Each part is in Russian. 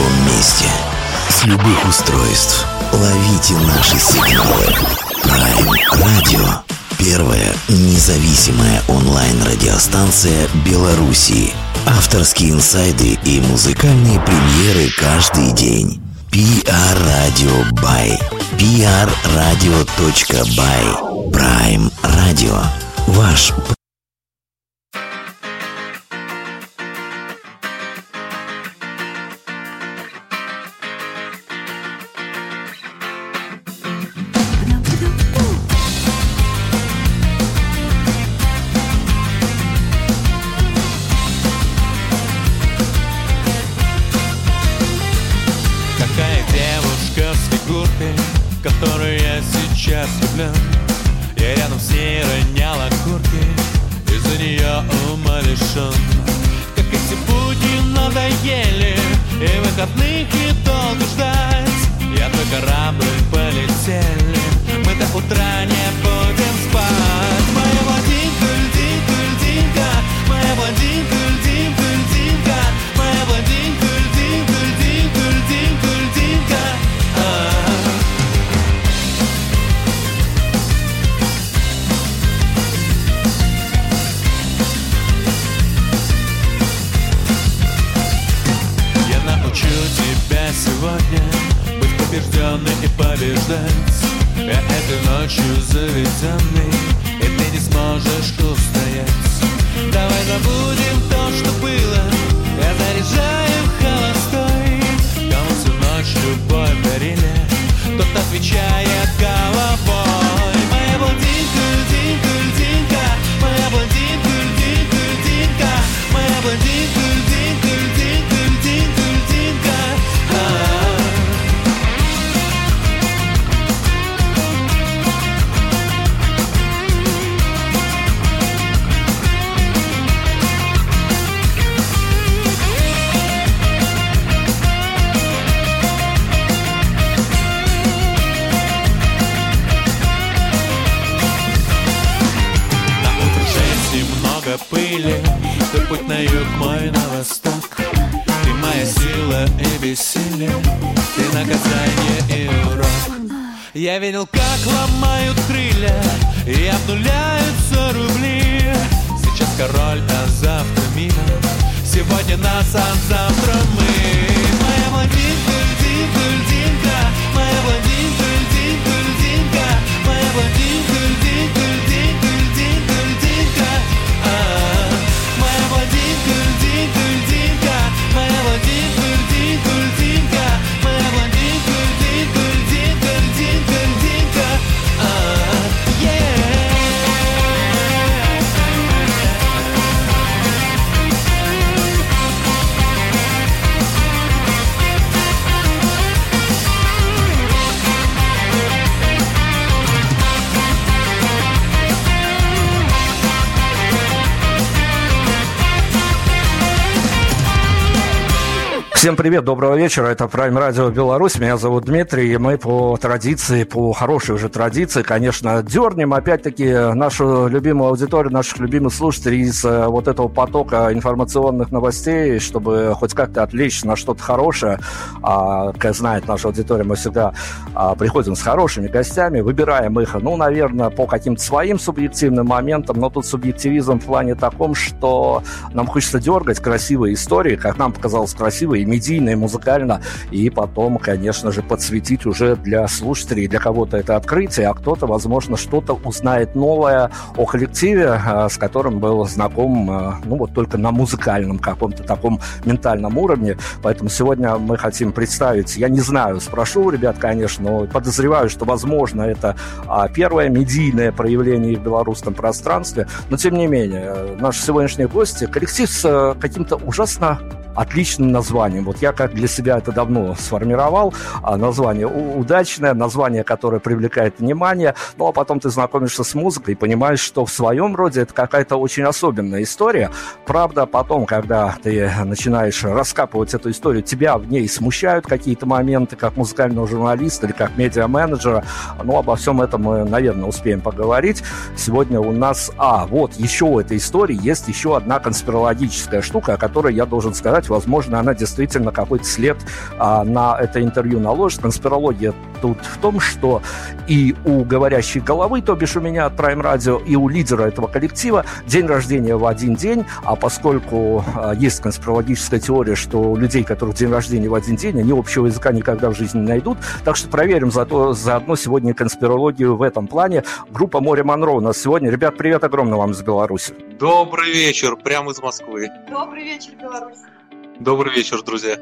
любом месте. С любых устройств. Ловите наши сигналы. Prime Radio. Первая независимая онлайн-радиостанция Беларуси. Авторские инсайды и музыкальные премьеры каждый день. PR Radio by Prime Radio. Ваш привет, доброго вечера. Это Prime Radio Беларусь. Меня зовут Дмитрий, и мы по традиции, по хорошей уже традиции, конечно, дернем опять-таки нашу любимую аудиторию, наших любимых слушателей из э, вот этого потока информационных новостей, чтобы хоть как-то отвлечь на что-то хорошее. А, как знает наша аудитория, мы всегда а, приходим с хорошими гостями, выбираем их, ну, наверное, по каким-то своим субъективным моментам, но тут субъективизм в плане таком, что нам хочется дергать красивые истории, как нам показалось красивые, медийно и музыкально, и потом, конечно же, подсветить уже для слушателей, для кого-то это открытие, а кто-то, возможно, что-то узнает новое о коллективе, э, с которым был знаком, э, ну, вот только на музыкальном каком-то таком ментальном уровне. Поэтому сегодня мы хотим представить, я не знаю, спрошу ребят, конечно, но подозреваю, что, возможно, это а, первое медийное проявление в белорусском пространстве, но, тем не менее, э, наши сегодняшние гости, коллектив с каким-то ужасно отличным названием. Вот я как для себя это давно сформировал. А название удачное, название, которое привлекает внимание. Ну, а потом ты знакомишься с музыкой и понимаешь, что в своем роде это какая-то очень особенная история. Правда, потом, когда ты начинаешь раскапывать эту историю, тебя в ней смущают какие-то моменты, как музыкального журналиста или как медиа-менеджера. Ну, обо всем этом мы, наверное, успеем поговорить. Сегодня у нас... А, вот, еще у этой истории есть еще одна конспирологическая штука, о которой я должен сказать, сказать. Возможно, она действительно какой-то след а, на это интервью наложит. Конспирология тут в том, что и у говорящей головы, то бишь у меня от Prime Radio, и у лидера этого коллектива день рождения в один день, а поскольку а, есть конспирологическая теория, что у людей, которых день рождения в один день, они общего языка никогда в жизни не найдут, так что проверим зато заодно сегодня конспирологию в этом плане. Группа «Море Монро» у нас сегодня. Ребят, привет огромное вам из Беларуси. Добрый вечер, прямо из Москвы. Добрый вечер, Беларусь. Добрый вечер, друзья.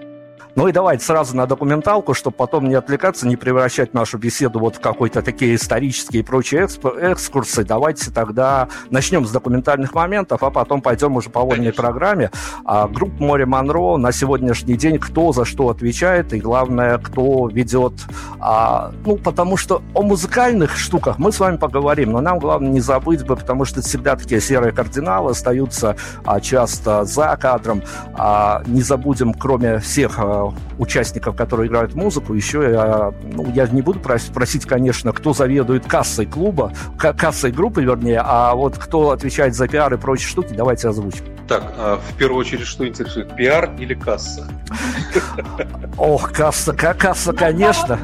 Ну и давайте сразу на документалку, чтобы потом не отвлекаться, не превращать нашу беседу вот в какой-то такие исторические и прочие экскурсы. Давайте тогда начнем с документальных моментов, а потом пойдем уже по вольной программе. А, группа «Море Монро» на сегодняшний день кто за что отвечает и, главное, кто ведет... А, ну, потому что о музыкальных штуках мы с вами поговорим, но нам главное не забыть бы, потому что всегда такие серые кардиналы остаются а, часто за кадром. А, не забудем, кроме всех а, участников, которые играют музыку, еще я, ну, я не буду просить, просить, конечно, кто заведует кассой клуба, кассой группы, вернее, а вот кто отвечает за пиар и прочие штуки, давайте озвучим. Так, а в первую очередь, что интересует, пиар или касса? Ох, касса, касса, конечно.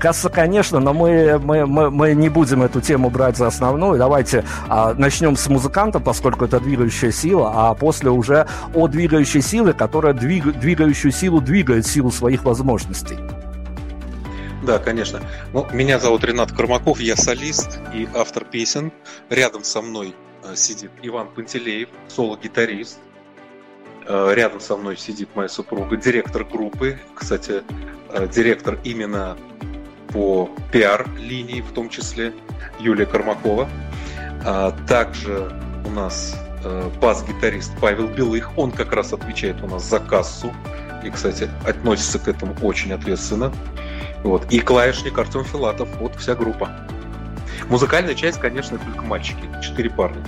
Касса, конечно, но мы, мы, мы, мы не будем эту тему брать за основную. Давайте а, начнем с музыканта, поскольку это двигающая сила, а после уже о двигающей силе, которая двиг, двигающую силу двигает силу своих возможностей. Да, конечно. Ну, меня зовут Ренат Кормаков, я солист и автор песен. Рядом со мной э, сидит Иван Пантелеев, соло-гитарист. Э, рядом со мной сидит моя супруга, директор группы. Кстати, э, директор именно по пиар-линии, в том числе Юлия Кармакова. А также у нас э, бас-гитарист Павел Белых, он как раз отвечает у нас за кассу, и, кстати, относится к этому очень ответственно. Вот. И клавишник Артем Филатов, вот вся группа. Музыкальная часть, конечно, только мальчики, четыре парня.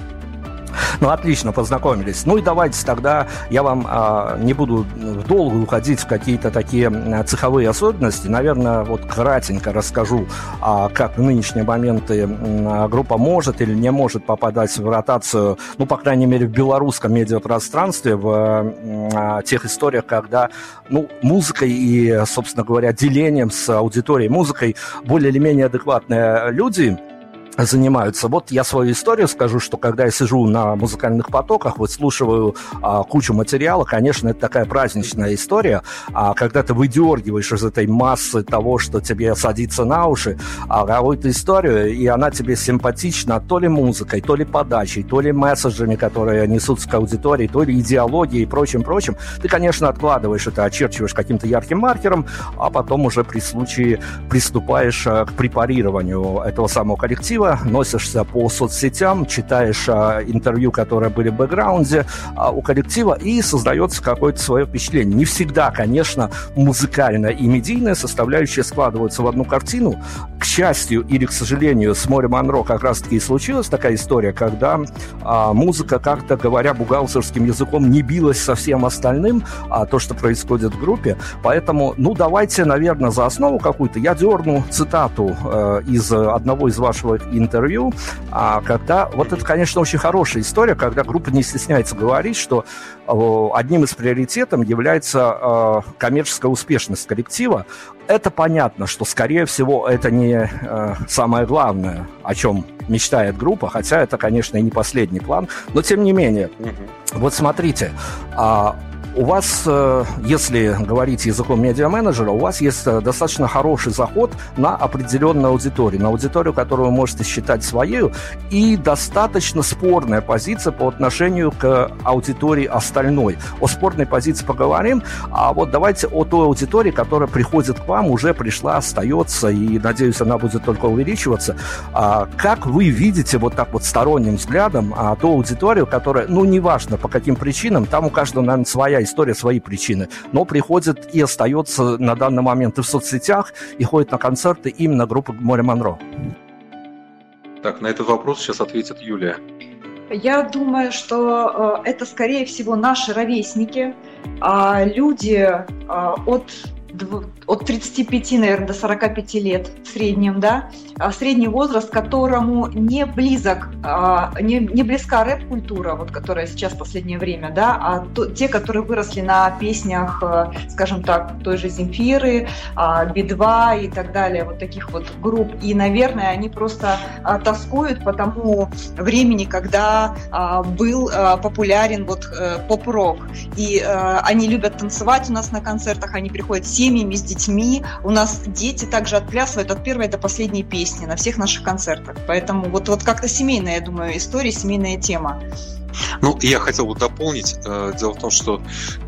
Ну, отлично, познакомились. Ну и давайте тогда я вам а, не буду долго уходить в какие-то такие цеховые особенности. Наверное, вот кратенько расскажу, а, как в нынешние моменты а, группа может или не может попадать в ротацию, ну, по крайней мере, в белорусском медиапространстве, в а, тех историях, когда, ну, музыкой и, собственно говоря, делением с аудиторией музыкой более или менее адекватные люди – занимаются. Вот я свою историю скажу, что когда я сижу на музыкальных потоках, вот слушаю а, кучу материала, конечно, это такая праздничная история, а когда ты выдергиваешь из этой массы того, что тебе садится на уши, а, какую-то историю, и она тебе симпатична то ли музыкой, то ли подачей, то ли месседжами, которые несутся к аудитории, то ли идеологией и прочим-прочим, ты, конечно, откладываешь это, очерчиваешь каким-то ярким маркером, а потом уже при случае приступаешь а, к препарированию этого самого коллектива, красиво, носишься по соцсетям, читаешь а, интервью, которые были в бэкграунде а, у коллектива, и создается какое-то свое впечатление. Не всегда, конечно, музыкальная и медийная составляющая складываются в одну картину. К счастью или к сожалению, с Море Монро как раз-таки и случилась такая история, когда а, музыка, как-то говоря бухгалтерским языком, не билась со всем остальным, а то, что происходит в группе. Поэтому, ну, давайте, наверное, за основу какую-то я дерну цитату э, из одного из ваших интервью, а когда... Вот это, конечно, очень хорошая история, когда группа не стесняется говорить, что одним из приоритетов является э, коммерческая успешность коллектива. Это понятно, что, скорее всего, это не э, самое главное, о чем мечтает группа, хотя это, конечно, и не последний план, но тем не менее. Угу. Вот смотрите, а, у вас, э, если говорить языком медиа-менеджера, у вас есть э, достаточно хороший заход на определенную аудиторию, на аудиторию, которую вы можете считать своей, и достаточно спорная позиция по отношению к аудитории остальной. О спорной позиции поговорим, а вот давайте о той аудитории, которая приходит к вам, уже пришла, остается, и, надеюсь, она будет только увеличиваться. А как вы видите вот так вот сторонним взглядом а, ту аудиторию, которая, ну, неважно по каким причинам, там у каждого, наверное, своя история, свои причины, но приходит и остается на данный момент и в соцсетях, и ходит на концерты именно группы Море Монро. Так, на этот вопрос сейчас ответит Юлия. Я думаю, что э, это, скорее всего, наши ровесники, э, люди э, от от 35, наверное, до 45 лет в среднем, да, а средний возраст, которому не близок, а, не, не близка рэп-культура, вот которая сейчас в последнее время, да, а то, те, которые выросли на песнях, э, скажем так, той же Земфиры, а, Би-2 и так далее, вот таких вот групп. И, наверное, они просто тоскуют по тому времени, когда был популярен вот э, поп-рок. И они любят танцевать у нас на концертах, они приходят с семьями, с детьми. У нас дети также отплясывают от первой до последней песни на всех наших концертах. Поэтому вот, вот как-то семейная, я думаю, история, семейная тема. Ну, я хотел бы дополнить. Э, дело в том, что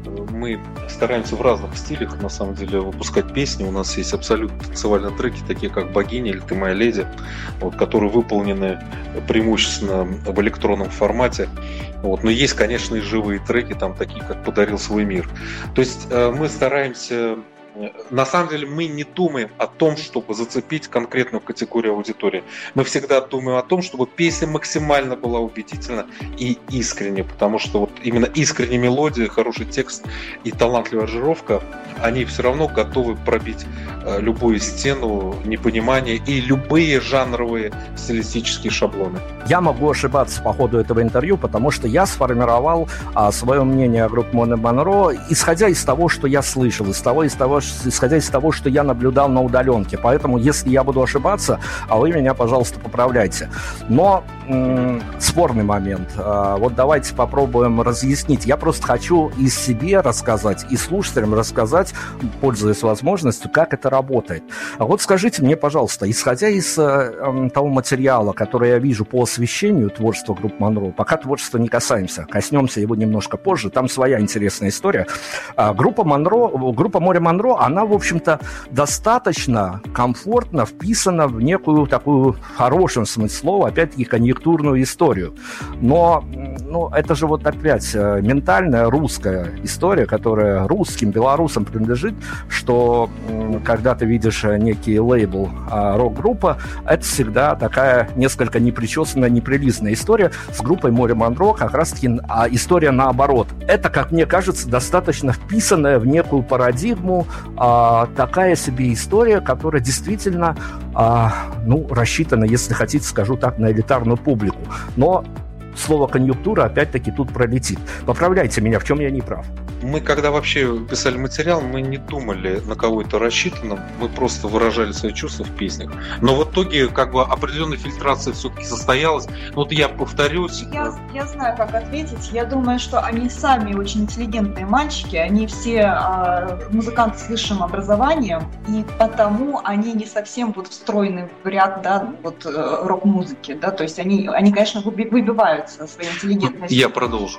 э, мы стараемся в разных стилях, на самом деле, выпускать песни. У нас есть абсолютно танцевальные треки, такие как «Богиня» или «Ты моя леди», вот, которые выполнены преимущественно в электронном формате. Вот. Но есть, конечно, и живые треки, там такие, как «Подарил свой мир». То есть э, мы стараемся на самом деле мы не думаем о том, чтобы зацепить конкретную категорию аудитории. Мы всегда думаем о том, чтобы песня максимально была убедительна и искренне, потому что вот именно искренняя мелодия, хороший текст и талантливая аранжировка, они все равно готовы пробить э, любую стену непонимания и любые жанровые стилистические шаблоны. Я могу ошибаться по ходу этого интервью, потому что я сформировал а, свое мнение о группе Моне Монро, исходя из того, что я слышал, из того, из того, исходя из того, что я наблюдал на удаленке. Поэтому, если я буду ошибаться, а вы меня, пожалуйста, поправляйте. Но спорный момент. А, вот давайте попробуем разъяснить. Я просто хочу и себе рассказать, и слушателям рассказать, пользуясь возможностью, как это работает. А вот скажите мне, пожалуйста, исходя из э, того материала, который я вижу по освещению творчества группы Монро, пока творчества не касаемся, коснемся его немножко позже, там своя интересная история. А, группа Монро, группа Море Монро она, в общем-то, достаточно комфортно вписана в некую такую, хорошем смысле слова, опять-таки, конъюнктурную историю. Но ну, это же вот опять э, ментальная русская история, которая русским, белорусам принадлежит, что когда ты видишь э, некий лейбл а, рок-группа, это всегда такая несколько непричесанная, неприлизная история. С группой Море Монро как раз-таки а, история наоборот. Это, как мне кажется, достаточно вписанная в некую парадигму а, такая себе история, которая действительно, а, ну, рассчитана, если хотите, скажу так, на элитарную публику. Но слово конъюнктура опять-таки тут пролетит. Поправляйте меня, в чем я не прав мы когда вообще писали материал, мы не думали на кого это рассчитано, мы просто выражали свои чувства в песнях. Но в итоге как бы определенная фильтрация все-таки состоялась. Ну, вот я повторюсь. Я, я знаю, как ответить. Я думаю, что они сами очень интеллигентные мальчики, они все э, музыканты с высшим образованием, и потому они не совсем вот встроены в ряд да, вот, э, рок-музыки. Да? То есть они, они, конечно, выбиваются своей интеллигентностью. Я продолжу.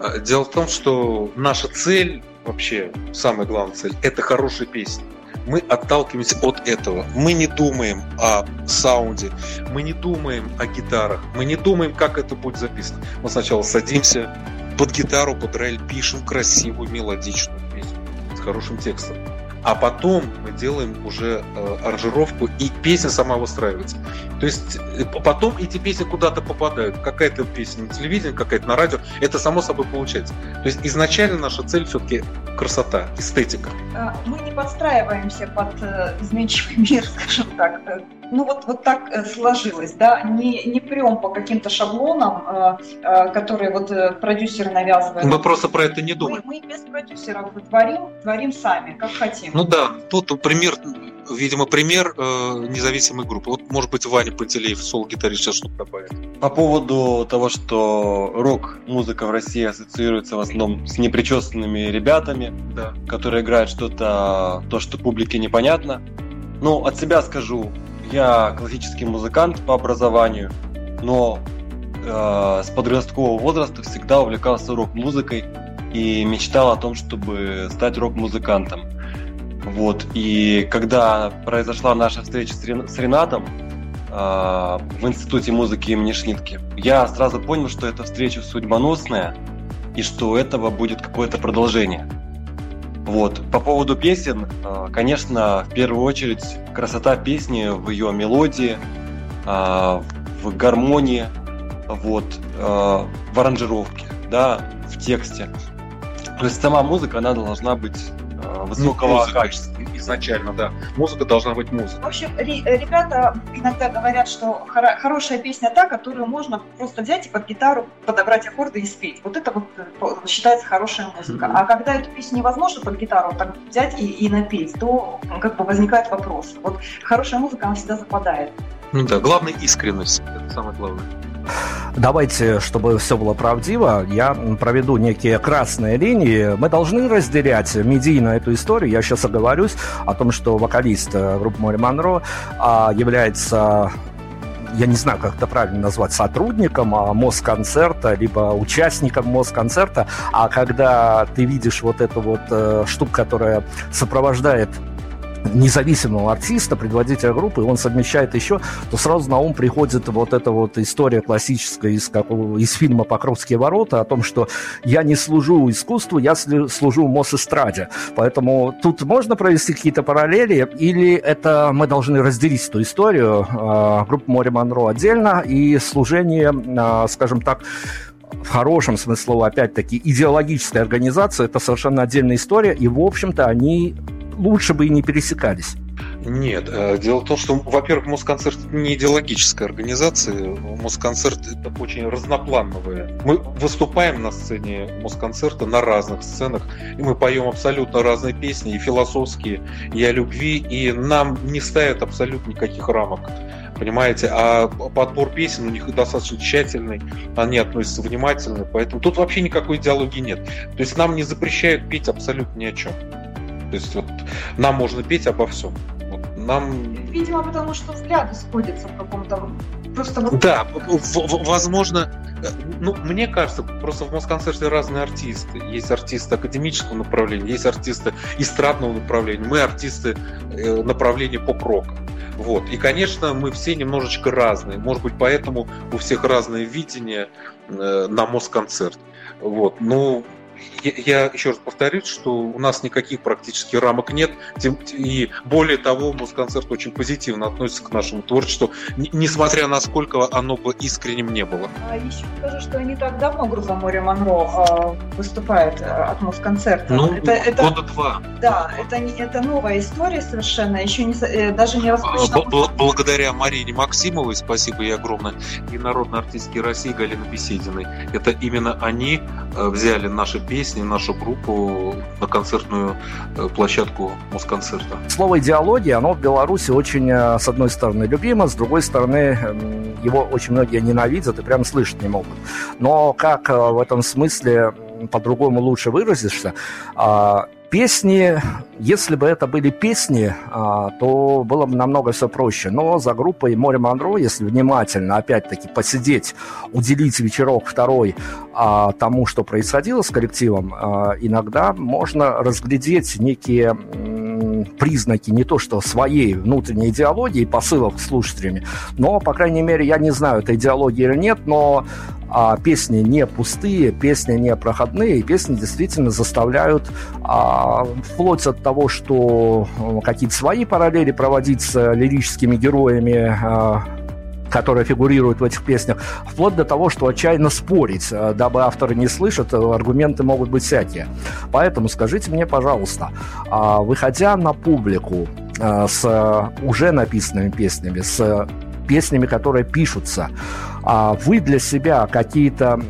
А, дело в том, что наша цель, вообще самая главная цель, это хорошая песня. Мы отталкиваемся от этого. Мы не думаем о саунде, мы не думаем о гитарах, мы не думаем, как это будет записано. Мы сначала садимся под гитару, под рояль, пишем красивую мелодичную песню с хорошим текстом а потом мы делаем уже э, аранжировку, и песня сама выстраивается. То есть э, потом эти песни куда-то попадают. Какая-то песня на телевидении, какая-то на радио. Это само собой получается. То есть изначально наша цель все-таки красота, эстетика. А, мы не подстраиваемся под э, изменчивый мир, скажем так ну вот, вот так э, сложилось, да, не, не прям по каким-то шаблонам, э, э, которые вот продюсеры навязывают. Мы просто про это не думаем. Мы, мы без продюсеров творим, творим сами, как хотим. Ну да, тут пример, видимо, пример независимой группы. Вот, может быть, Ваня Пантелеев, соло-гитарист, сейчас что-то добавит. По поводу того, что рок-музыка в России ассоциируется в основном с непричесанными ребятами, да. которые играют что-то, то, что публике непонятно. Ну, от себя скажу, я классический музыкант по образованию, но э, с подросткового возраста всегда увлекался рок-музыкой и мечтал о том, чтобы стать рок-музыкантом. Вот. И когда произошла наша встреча с, Рен... с Ренатом э, в Институте музыки имени Шнитки, я сразу понял, что эта встреча судьбоносная и что у этого будет какое-то продолжение. Вот. По поводу песен, а, конечно, в первую очередь красота песни в ее мелодии, а, в гармонии, вот, а, в аранжировке, да, в тексте. То есть сама музыка, она должна быть высокого ну, качества. Изначально, да. Музыка должна быть музыка. В общем, ребята иногда говорят, что хорошая песня та, которую можно просто взять и под гитару подобрать аккорды и спеть. Вот это вот э, считается хорошая музыка. Mm-hmm. А когда эту песню невозможно под гитару так взять и, и напеть, то как бы возникает вопрос. Вот хорошая музыка, она всегда западает. Ну да, главное искренность. Это самое главное. Давайте, чтобы все было правдиво, я проведу некие красные линии. Мы должны разделять медийно эту историю. Я сейчас оговорюсь о том, что вокалист э, группы Море Монро а, является я не знаю, как это правильно назвать, сотрудником а, Москонцерта, либо участником Москонцерта, а когда ты видишь вот эту вот э, штуку, которая сопровождает независимого артиста, предводителя группы, и он совмещает еще, то сразу на ум приходит вот эта вот история классическая из, какого, из фильма «Покровские ворота» о том, что я не служу искусству, я служу Мосэстраде. Поэтому тут можно провести какие-то параллели, или это мы должны разделить эту историю, э, группа «Море Монро» отдельно, и служение, э, скажем так, в хорошем смысле опять-таки, идеологическая организация, это совершенно отдельная история, и, в общем-то, они лучше бы и не пересекались. Нет, э, дело в том, что, во-первых, Москонцерт не идеологическая организация, Москонцерт это очень разноплановая. Мы выступаем на сцене Москонцерта на разных сценах, и мы поем абсолютно разные песни, и философские, и о любви, и нам не ставят абсолютно никаких рамок понимаете, а подбор песен у них достаточно тщательный, они относятся внимательно, поэтому тут вообще никакой идеологии нет. То есть нам не запрещают петь абсолютно ни о чем. То есть вот нам можно петь обо всем. Вот, нам... Видимо, потому что взгляды сходятся в каком-то Просто вот... Да, возможно, ну, мне кажется, просто в Москонцерте разные артисты. Есть артисты академического направления, есть артисты эстрадного направления, мы артисты э, направления поп-рока. Вот. И, конечно, мы все немножечко разные. Может быть, поэтому у всех разное видение э, на Москонцерт. Вот. Ну, я, еще раз повторюсь, что у нас никаких практически рамок нет, и более того, Москонцерт очень позитивно относится к нашему творчеству, несмотря на сколько оно бы искренним не было. А еще скажу, что не так давно группа Море Монро а, выступает а, от Москонцерта. Ну, это, это, года два. Да, это, это новая история совершенно, еще не, э, даже не раскручена. Благодаря Марине Максимовой, спасибо ей огромное, и народной артистке России Галины Бесединой. Это именно они э, взяли наши песни, нашу группу на концертную э, площадку Москонцерта. Слово идеология, оно в Беларуси очень, э, с одной стороны, любимо, с другой стороны, его очень многие ненавидят и прям слышать не могут. Но как э, в этом смысле по-другому лучше выразишься, а, Песни, если бы это были песни, а, то было бы намного все проще. Но за группой Море Монро, если внимательно, опять-таки, посидеть, уделить вечерок второй а, тому, что происходило с коллективом, а, иногда можно разглядеть некие признаки не то что своей внутренней идеологии, посылов к слушателям, но, по крайней мере, я не знаю, это идеология или нет, но а, песни не пустые, песни не проходные, песни действительно заставляют а, вплоть от того, что э, какие-то свои параллели проводить с лирическими героями а, которые фигурируют в этих песнях, вплоть до того, что отчаянно спорить, э, дабы авторы не слышат, э, аргументы могут быть всякие. Поэтому скажите мне, пожалуйста, а, выходя на публику с уже написанными песнями, с песнями, которые пишутся, а вы для себя какие-то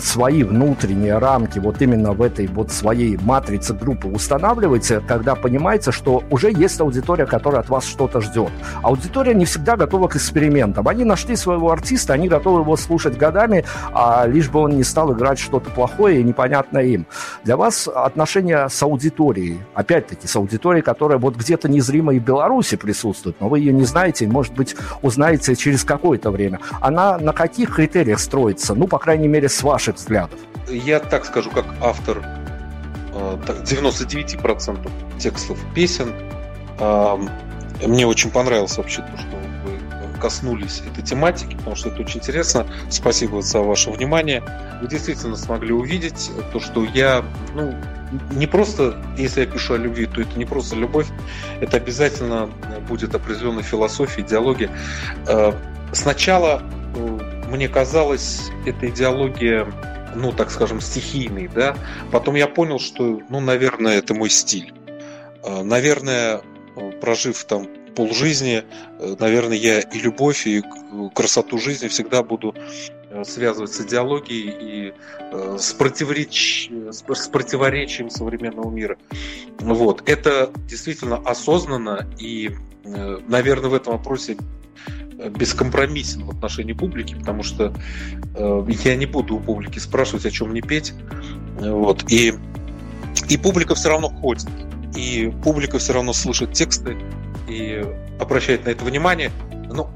свои внутренние рамки вот именно в этой вот своей матрице группы устанавливаете, когда понимаете, что уже есть аудитория, которая от вас что-то ждет. Аудитория не всегда готова к экспериментам. Они нашли своего артиста, они готовы его слушать годами, а лишь бы он не стал играть что-то плохое и непонятное им. Для вас отношения с аудиторией, опять-таки, с аудиторией, которая вот где-то незримо и в Беларуси присутствует, но вы ее не знаете, может быть, узнаете через какое-то время. Она на каких критериях строится, ну, по крайней мере, с ваших взглядов? Я так скажу, как автор 99% э, текстов песен. Мне очень понравилось вообще то, что коснулись этой тематики, потому что это очень интересно. Спасибо за ваше внимание. Вы действительно смогли увидеть то, что я, ну, не просто, если я пишу о любви, то это не просто любовь, это обязательно будет определенная философия, идеология. Э, сначала мне казалось, эта идеология, ну, так скажем, стихийной, да. Потом я понял, что, ну, наверное, это мой стиль. А, наверное, прожив там полжизни, э, наверное, я и любовь, и красоту жизни всегда буду э, связывать с идеологией и э, с, противореч... с противоречием современного мира. Вот. Это действительно осознанно и, наверное, в этом вопросе бескомпромиссен в отношении публики, потому что я не буду у публики спрашивать, о чем мне петь. Вот. И, и публика все равно ходит. И публика все равно слышит тексты, и обращает на это внимание. Но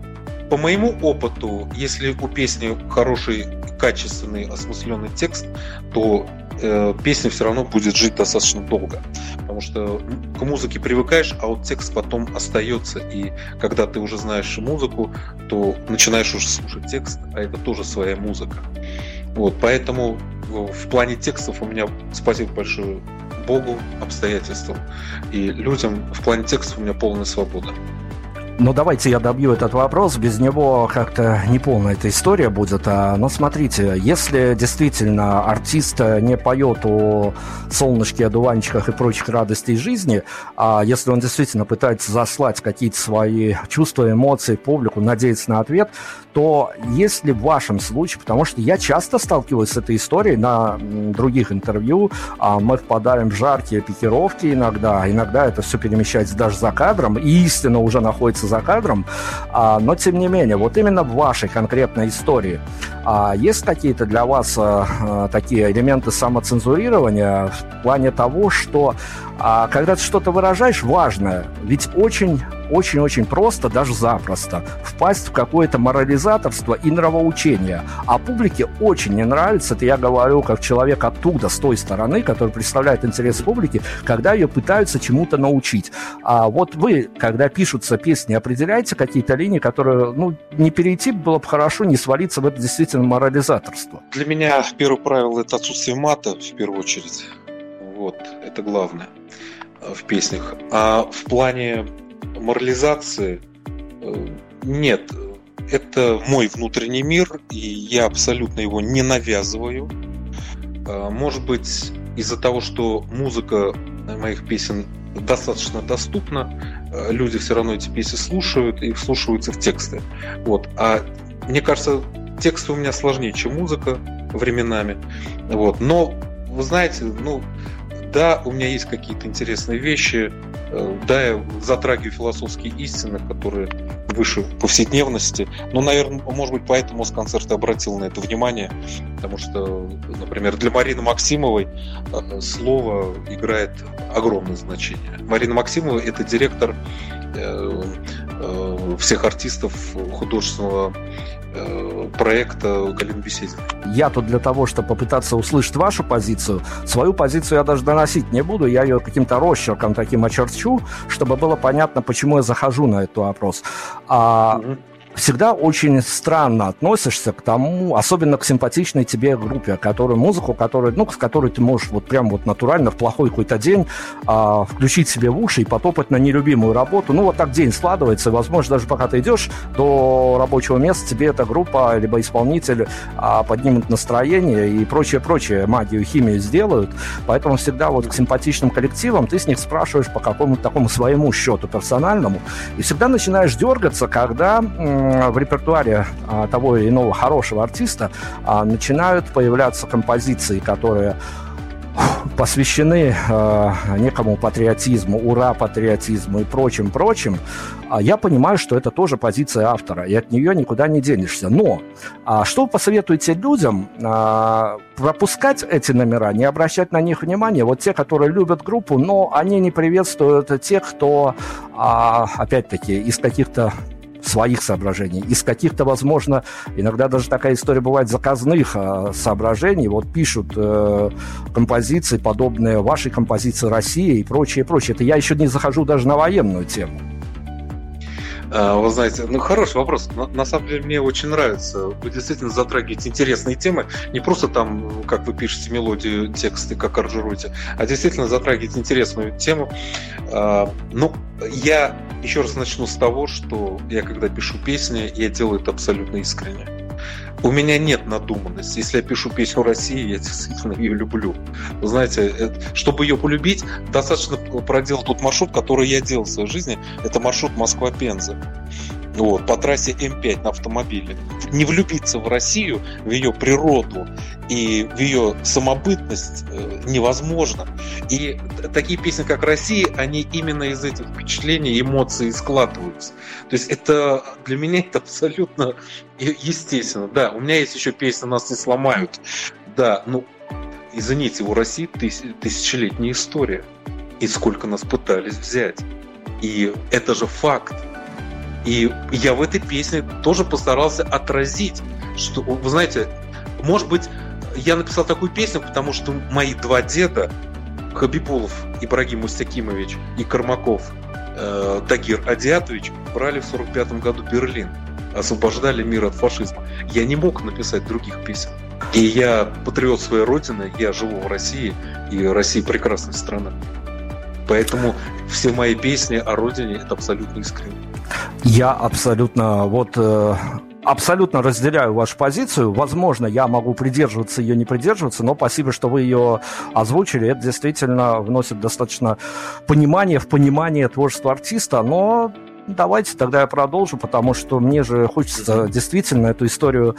по моему опыту, если у песни хороший, качественный, осмысленный текст, то э, песня все равно будет жить достаточно долго. Потому что к музыке привыкаешь, а вот текст потом остается. И когда ты уже знаешь музыку, то начинаешь уже слушать текст, а это тоже своя музыка. Вот, поэтому в плане текстов у меня спасибо большое Богу, обстоятельствам и людям. В плане текста у меня полная свобода. Ну, давайте я добью этот вопрос. Без него как-то неполная эта история будет. А, но смотрите, если действительно артист не поет о солнышке, одуванчиках и прочих радостей жизни, а если он действительно пытается заслать какие-то свои чувства, эмоции публику, надеяться на ответ, то если в вашем случае, потому что я часто сталкиваюсь с этой историей на других интервью, а мы впадаем в жаркие пикировки иногда, иногда это все перемещается даже за кадром, и истина уже находится за кадром, а, но тем не менее, вот именно в вашей конкретной истории а есть какие-то для вас а, такие элементы самоцензурирования в плане того, что а когда ты что-то выражаешь важное, ведь очень очень-очень просто, даже запросто, впасть в какое-то морализаторство и нравоучение. А публике очень не нравится, это я говорю как человек оттуда, с той стороны, который представляет интересы публики, когда ее пытаются чему-то научить. А вот вы, когда пишутся песни, определяете какие-то линии, которые, ну, не перейти было бы хорошо, не свалиться в это действительно морализаторство? Для меня первое правило – это отсутствие мата, в первую очередь. Вот, это главное в песнях. А в плане морализации э, нет. Это мой внутренний мир, и я абсолютно его не навязываю. А, может быть, из-за того, что музыка моих песен достаточно доступна, э, люди все равно эти песни слушают и вслушиваются в тексты. Вот. А мне кажется, тексты у меня сложнее, чем музыка временами. Вот. Но, вы знаете, ну, да, у меня есть какие-то интересные вещи, э, да, я затрагиваю философские истины, которые выше повседневности. Но, наверное, может быть, поэтому с концерта обратил на это внимание, потому что, например, для Марины Максимовой э, слово играет огромное значение. Марина Максимова – это директор э, всех артистов художественного Э, проекта Галины Бесединой. Я тут для того, чтобы попытаться услышать вашу позицию, свою позицию я даже доносить не буду, я ее каким-то росчерком таким очерчу, чтобы было понятно, почему я захожу на этот вопрос. А, угу всегда очень странно относишься к тому, особенно к симпатичной тебе группе, которую музыку, которую, ну, с которой ты можешь вот прям вот натурально в плохой какой-то день а, включить себе в уши и потопать на нелюбимую работу. Ну, вот так день складывается, возможно, даже пока ты идешь до рабочего места, тебе эта группа либо исполнитель а, поднимут настроение и прочее-прочее, магию, химию сделают. Поэтому всегда вот к симпатичным коллективам ты с них спрашиваешь по какому-то такому своему счету персональному, и всегда начинаешь дергаться, когда в репертуаре а, того или иного хорошего артиста а, начинают появляться композиции, которые посвящены э, некому патриотизму, ура патриотизму и прочим-прочим, а я понимаю, что это тоже позиция автора, и от нее никуда не денешься. Но а что вы посоветуете людям пропускать эти номера, не обращать на них внимания? Вот те, которые любят группу, но они не приветствуют тех, кто, опять-таки, из каких-то своих соображений, из каких-то, возможно, иногда даже такая история бывает заказных э, соображений. Вот пишут э, композиции, подобные вашей композиции России и прочее, прочее. Это я еще не захожу даже на военную тему. А, вы знаете, ну хороший вопрос. На, на самом деле мне очень нравится. Вы действительно затрагиваете интересные темы. Не просто там, как вы пишете мелодию, тексты, как аранжируете, а действительно затрагиваете интересную тему. А, ну, я еще раз начну с того, что я когда пишу песни, я делаю это абсолютно искренне. У меня нет надуманности. Если я пишу песню России, я действительно ее люблю. Знаете, чтобы ее полюбить, достаточно проделать тот маршрут, который я делал в своей жизни. Это маршрут Москва-Пенза вот, по трассе М5 на автомобиле. Не влюбиться в Россию, в ее природу и в ее самобытность э, невозможно. И такие песни, как «Россия», они именно из этих впечатлений, эмоций складываются. То есть это для меня это абсолютно естественно. Да, у меня есть еще песня «Нас не сломают». Да, ну, извините, у России тысяч, тысячелетняя история. И сколько нас пытались взять. И это же факт. И я в этой песне тоже постарался отразить, что, вы знаете, может быть, я написал такую песню, потому что мои два деда, Хабибулов Ибрагим Мустакимович и Кармаков э, Тагир Адиатович, брали в 45 году Берлин, освобождали мир от фашизма. Я не мог написать других песен. И я патриот своей родины, я живу в России, и Россия прекрасная страна. Поэтому все мои песни о родине это абсолютно искренне. Я абсолютно вот э, абсолютно разделяю вашу позицию. Возможно, я могу придерживаться ее, не придерживаться, но спасибо, что вы ее озвучили. Это действительно вносит достаточно понимание в понимание творчества артиста. Но давайте тогда я продолжу, потому что мне же хочется действительно эту историю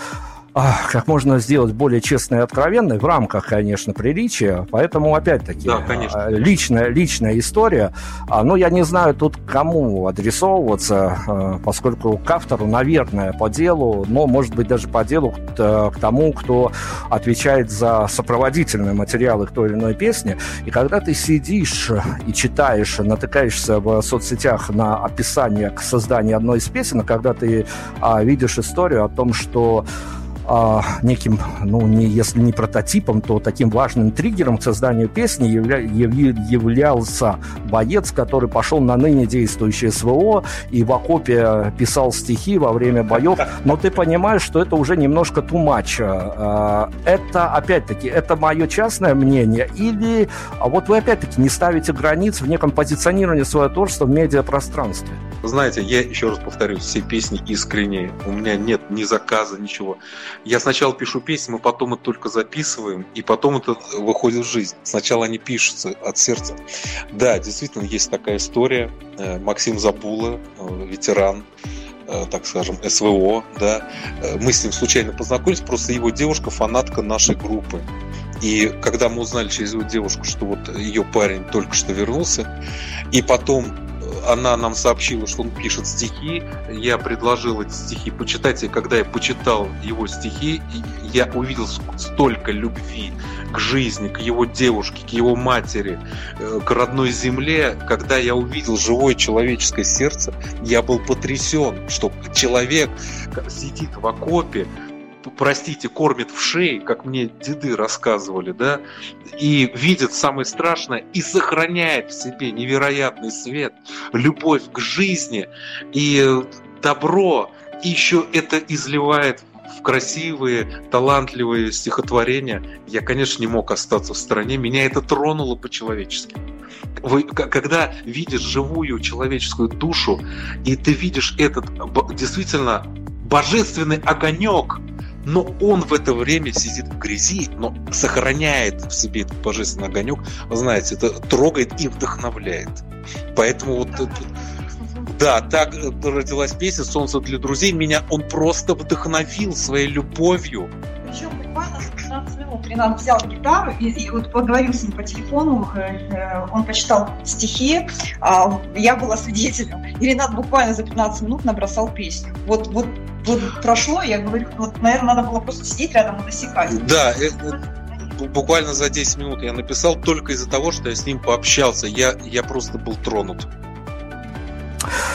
как можно сделать более честной и откровенной в рамках, конечно, приличия. Поэтому, опять-таки, да, а, личная, личная история. А, но я не знаю тут кому адресовываться, а, поскольку к автору, наверное, по делу, но, может быть, даже по делу к тому, кто отвечает за сопроводительные материалы к той или иной песне. И когда ты сидишь и читаешь, натыкаешься в соцсетях на описание к созданию одной из песен, когда ты а, видишь историю о том, что а, неким, ну, не, если не прототипом, то таким важным триггером к созданию песни явля, являлся боец, который пошел на ныне действующее СВО и в окопе писал стихи во время боев. Но ты понимаешь, что это уже немножко too much. А, это, опять-таки, это мое частное мнение или вот вы, опять-таки, не ставите границ в неком позиционировании своего творчества в медиапространстве? Знаете, я еще раз повторюсь, все песни искренние. У меня нет ни заказа, ничего. Я сначала пишу песни, мы потом это только записываем, и потом это выходит в жизнь. Сначала они пишутся от сердца. Да, действительно, есть такая история. Э, Максим Забула, э, ветеран, э, так скажем, СВО, да, мы с ним случайно познакомились, просто его девушка фанатка нашей группы. И когда мы узнали через его девушку, что вот ее парень только что вернулся, и потом она нам сообщила, что он пишет стихи. Я предложил эти стихи почитать, и когда я почитал его стихи, я увидел столько любви к жизни, к его девушке, к его матери, э, к родной земле. Когда я увидел живое человеческое сердце, я был потрясен, что человек сидит в окопе, простите, кормит в шее, как мне деды рассказывали, да, и видит самое страшное и сохраняет в себе невероятный свет, любовь к жизни и добро, и еще это изливает в красивые, талантливые стихотворения, я, конечно, не мог остаться в стороне. Меня это тронуло по-человечески. Вы, когда видишь живую человеческую душу, и ты видишь этот действительно божественный огонек, но он в это время сидит в грязи, но сохраняет в себе этот божественный огонек. Знаете, это трогает и вдохновляет. Поэтому вот да, так родилась песня «Солнце для друзей». Меня он просто вдохновил своей любовью. Причем буквально за 15 минут Ренат взял гитару и, и вот поговорил с ним по телефону, э, э, он почитал стихи, а я была свидетелем. И Ренат буквально за 15 минут набросал песню. Вот, вот вот прошло, я говорю, вот, наверное, надо было просто сидеть рядом и досекать. Да, это, буквально за 10 минут я написал только из-за того, что я с ним пообщался. Я, я просто был тронут.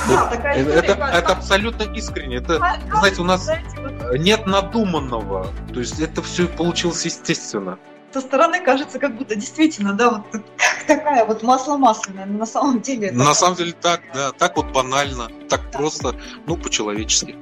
Да, такая история, это, как... это абсолютно искренне. Это, а, знаете, у нас знаете, вот... нет надуманного. То есть это все получилось естественно. Со стороны кажется, как будто действительно, да, вот такая вот масло масляное, но на самом деле... На самом деле так, да, так вот банально, так просто, ну, по-человечески.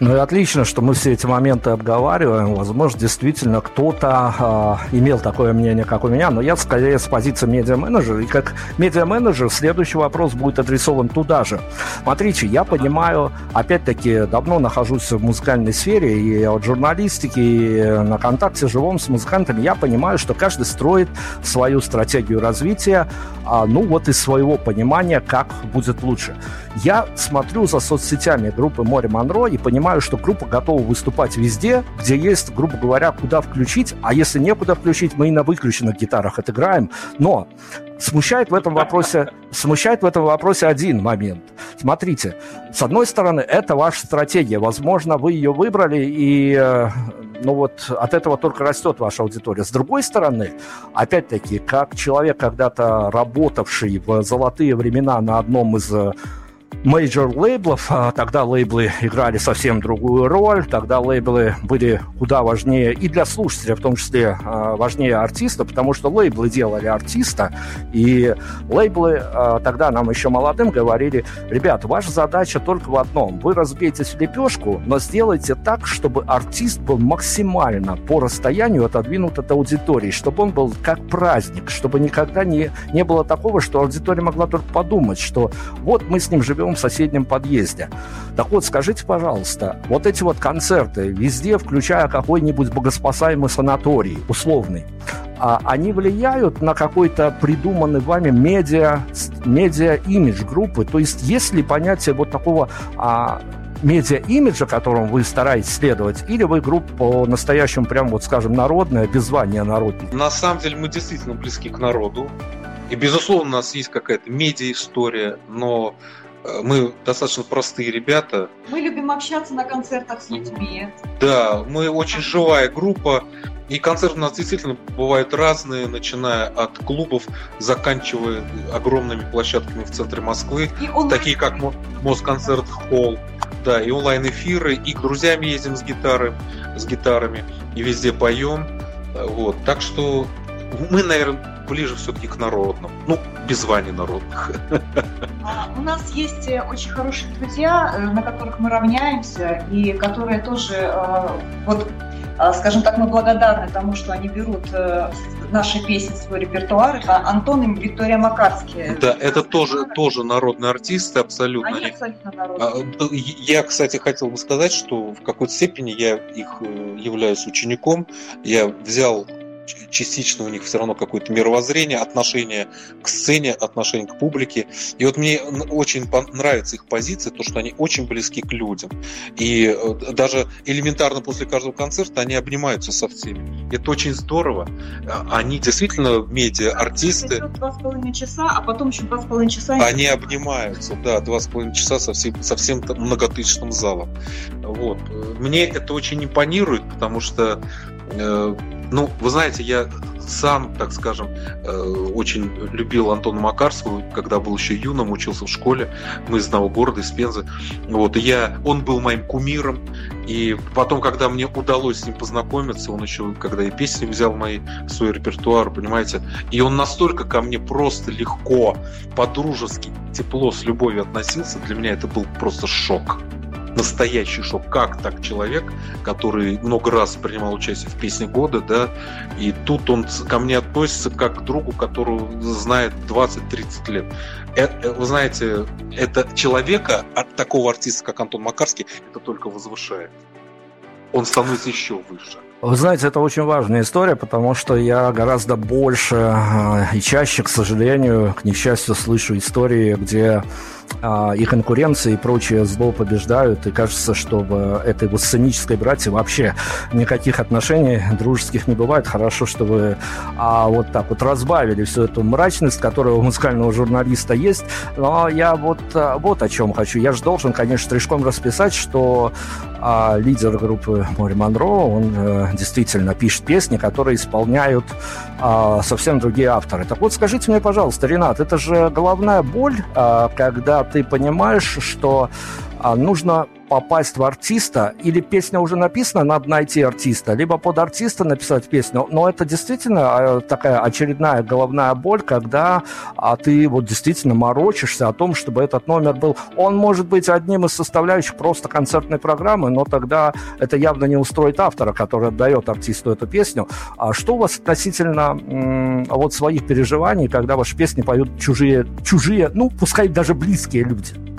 Ну и отлично, что мы все эти моменты обговариваем. Возможно, действительно кто-то э, имел такое мнение, как у меня, но я скорее с позиции медиа-менеджера. И как медиа-менеджер следующий вопрос будет адресован туда же. Смотрите, я понимаю, опять-таки, давно нахожусь в музыкальной сфере, и от журналистики, и на контакте живом с музыкантами, я понимаю, что каждый строит свою стратегию развития, а, ну вот из своего понимания, как будет лучше. Я смотрю за соцсетями группы Море Монро и понимаю, что группа готова выступать везде, где есть, грубо говоря, куда включить, а если некуда включить, мы и на выключенных гитарах отыграем. Но смущает в этом вопросе, смущает в этом вопросе один момент. Смотрите, с одной стороны, это ваша стратегия. Возможно, вы ее выбрали, и э, ну вот от этого только растет ваша аудитория. С другой стороны, опять-таки, как человек, когда-то работавший в золотые времена на одном из э, major лейблов, а тогда лейблы играли совсем другую роль, тогда лейблы были куда важнее и для слушателя, в том числе а, важнее артиста, потому что лейблы делали артиста, и лейблы а, тогда нам еще молодым говорили, ребят, ваша задача только в одном, вы разбейтесь в лепешку, но сделайте так, чтобы артист был максимально по расстоянию отодвинут от аудитории, чтобы он был как праздник, чтобы никогда не, не было такого, что аудитория могла только подумать, что вот мы с ним живем живем в соседнем подъезде. Так вот, скажите, пожалуйста, вот эти вот концерты везде, включая какой-нибудь богоспасаемый санаторий, условный, а они влияют на какой-то придуманный вами медиа, медиа-имидж группы? То есть есть ли понятие вот такого а, медиа-имиджа, которому вы стараетесь следовать, или вы группа по-настоящему, прям вот скажем, народная, без звания народная? На самом деле мы действительно близки к народу. И, безусловно, у нас есть какая-то медиа-история, но мы достаточно простые ребята. Мы любим общаться на концертах с людьми. Да, мы очень живая группа. И концерты у нас действительно бывают разные, начиная от клубов, заканчивая огромными площадками в центре Москвы, такие как Москонцерт Холл, да, и онлайн-эфиры, и к друзьям ездим с гитары, с гитарами, и везде поем. Вот. Так что мы, наверное, ближе все-таки к народным. Ну, без званий народных. А, у нас есть э, очень хорошие друзья, э, на которых мы равняемся, и которые тоже, э, вот, скажем так, мы благодарны тому, что они берут наши песни в свой репертуар. Это Антон и Виктория Макарские. Да, это тоже, тоже народные артисты, абсолютно. Они абсолютно народные. А, я, кстати, хотел бы сказать, что в какой-то степени я их являюсь учеником. Я взял частично у них все равно какое-то мировоззрение, отношение к сцене, отношение к публике. И вот мне очень нравится их позиция, то, что они очень близки к людям. И э, даже элементарно после каждого концерта они обнимаются со всеми. Это очень здорово. Они действительно медиа-артисты. Два с половиной часа, а потом еще два с половиной часа. Они обнимаются, да, два с половиной часа со всем, со всем многотысячным залом. Вот. Мне это очень импонирует, потому что ну, вы знаете, я сам, так скажем, э, очень любил Антона Макарского, когда был еще юным, учился в школе. Мы из одного города, из Пензы. Вот, и я, он был моим кумиром. И потом, когда мне удалось с ним познакомиться, он еще, когда и песни взял мои, в свой репертуар, понимаете, и он настолько ко мне просто легко, по-дружески, тепло, с любовью относился, для меня это был просто шок настоящий шок. Как так человек, который много раз принимал участие в песне года, да, и тут он ко мне относится как к другу, которого знает 20-30 лет. Это, э, вы знаете, это человека от такого артиста, как Антон Макарский, это только возвышает. Он становится еще выше. Вы знаете, это очень важная история, потому что я гораздо больше э, и чаще, к сожалению, к несчастью, слышу истории, где и конкуренция и прочее зло побеждают, и кажется, что в этой вот сценической братье вообще никаких отношений дружеских не бывает. Хорошо, что вы а, вот так вот разбавили всю эту мрачность, которая у музыкального журналиста есть. Но я вот, а, вот о чем хочу. Я же должен, конечно, стрижком расписать, что а, лидер группы Мори Монро, он а, действительно пишет песни, которые исполняют а, совсем другие авторы. Так вот, скажите мне, пожалуйста, Ренат, это же головная боль, а, когда ты понимаешь, что нужно попасть в артиста, или песня уже написана, надо найти артиста, либо под артиста написать песню. Но это действительно а, такая очередная головная боль, когда а, ты вот действительно морочишься о том, чтобы этот номер был. Он может быть одним из составляющих просто концертной программы, но тогда это явно не устроит автора, который отдает артисту эту песню. А что у вас относительно вот своих переживаний, когда ваши песни поют чужие, чужие, ну, пускай даже близкие люди?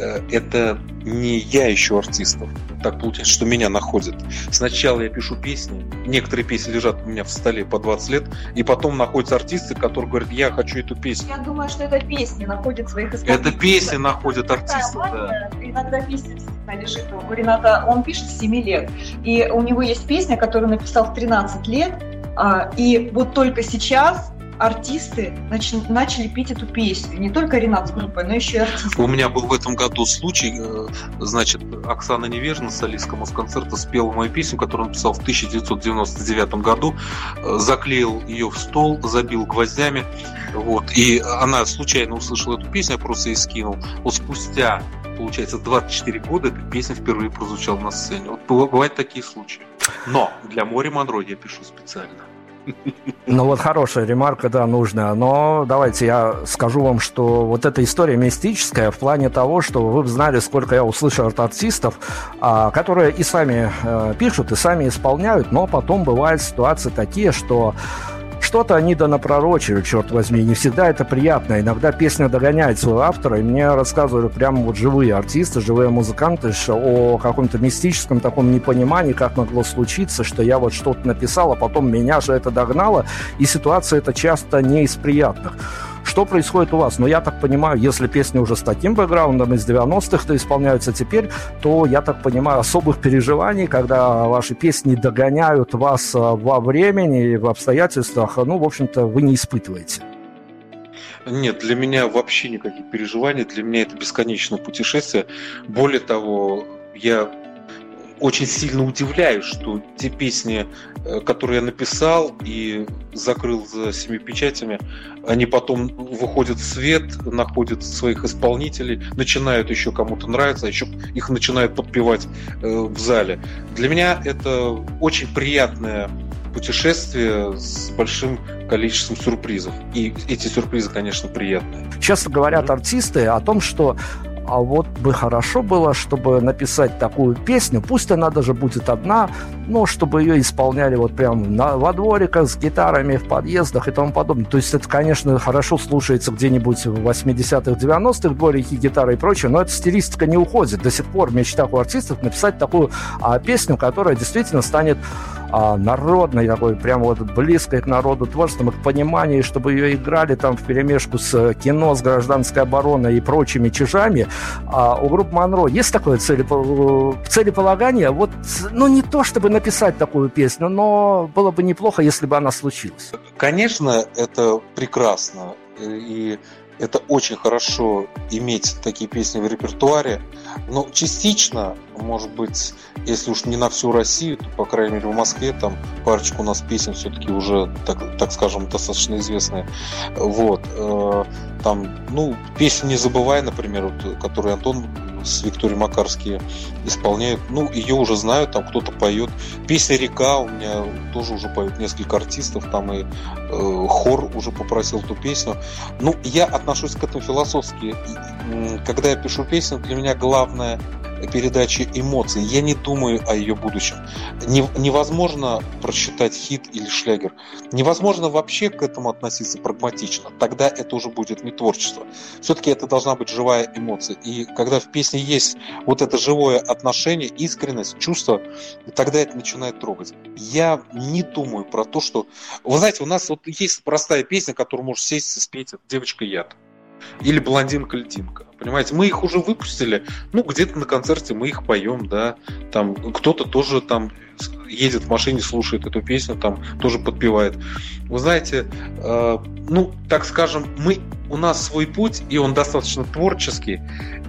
Э, это не я ищу артистов. Так получается, что меня находят. Сначала я пишу песни, некоторые песни лежат у меня в столе по 20 лет, и потом находятся артисты, которые говорят, я хочу эту песню. Я думаю, что это песни находят своих исполнителей. Это песни находят артистов, да. Иногда песня действительно лежит у Рената, он пишет с 7 лет, и у него есть песня, которую написал в 13 лет, а, и вот только сейчас артисты начали, начали петь эту песню. Не только Ренат с группой, но еще и артисты. У меня был в этом году случай, э, значит, Оксана Невежна, солистка Москонцерта, спела мою песню, которую он написал в 1999 году, э, заклеил ее в стол, забил гвоздями, вот, и она случайно услышала эту песню, я просто ей скинул. Вот спустя получается, 24 года эта песня впервые прозвучала на сцене. Вот бывают такие случаи. Но для Мори Монро я пишу специально. Ну вот хорошая ремарка, да, нужная. Но давайте я скажу вам, что вот эта история мистическая в плане того, что вы знали, сколько я услышал от артистов, а, которые и сами э, пишут, и сами исполняют, но потом бывают ситуации такие, что что-то они да напророчили, черт возьми. Не всегда это приятно. Иногда песня догоняет своего автора, и мне рассказывали прямо вот живые артисты, живые музыканты о каком-то мистическом таком непонимании, как могло случиться, что я вот что-то написал, а потом меня же это догнало, и ситуация это часто не из приятных. Что происходит у вас? Ну, я так понимаю, если песни уже с таким бэкграундом из 90-х то исполняются теперь, то, я так понимаю, особых переживаний, когда ваши песни догоняют вас а, во времени и в обстоятельствах, ну, в общем-то, вы не испытываете. Нет, для меня вообще никаких переживаний, для меня это бесконечное путешествие. Более того, я очень сильно удивляюсь, что те песни, э, которые я написал и закрыл за семи печатями, они потом выходят в свет, находят своих исполнителей, начинают еще кому-то нравиться, а еще их начинают подпевать э, в зале. Для меня это очень приятное путешествие с большим количеством сюрпризов. И эти сюрпризы, конечно, приятные. Часто говорят артисты о том, что а вот бы хорошо было, чтобы написать такую песню, пусть она даже будет одна, но чтобы ее исполняли вот прям на, во двориках с гитарами, в подъездах и тому подобное. То есть это, конечно, хорошо слушается где-нибудь в 80-х, 90-х, дворики, гитары и прочее, но эта стилистика не уходит. До сих пор в мечтах у артистов написать такую а, песню, которая действительно станет а, народной, такой прям вот близкой к народу творчеством к пониманию, чтобы ее играли там в перемешку с кино, с гражданской обороной и прочими чижами. А у группы Монро есть такое целепо... целеполагание? Вот, ну, не то, чтобы написать такую песню, но было бы неплохо, если бы она случилась. Конечно, это прекрасно. И это очень хорошо иметь такие песни в репертуаре, но частично, может быть, если уж не на всю Россию, то, по крайней мере, в Москве там парочку у нас песен все-таки уже, так, так скажем, достаточно известные. Вот. Там, ну, песню «Не забывай», например, вот, которую Антон с Викторией Макарские исполняют. Ну, ее уже знают, там кто-то поет. Песня «Река» у меня тоже уже поют несколько артистов, там и э, хор уже попросил эту песню. Ну, я отношусь к этому философски. Когда я пишу песню, для меня главное передачи эмоций. Я не думаю о ее будущем. невозможно просчитать хит или шлягер. Невозможно вообще к этому относиться прагматично. Тогда это уже будет не творчество. Все-таки это должна быть живая эмоция. И когда в песне есть вот это живое отношение, искренность, чувство, тогда это начинает трогать. Я не думаю про то, что... Вы знаете, у нас вот есть простая песня, которую можешь сесть и спеть «Девочка яд». Или «Блондинка-льдинка». Понимаете, мы их уже выпустили, ну, где-то на концерте мы их поем, да, там кто-то тоже там едет в машине, слушает эту песню, там тоже подпевает. Вы знаете, э, ну, так скажем, мы, у нас свой путь, и он достаточно творческий,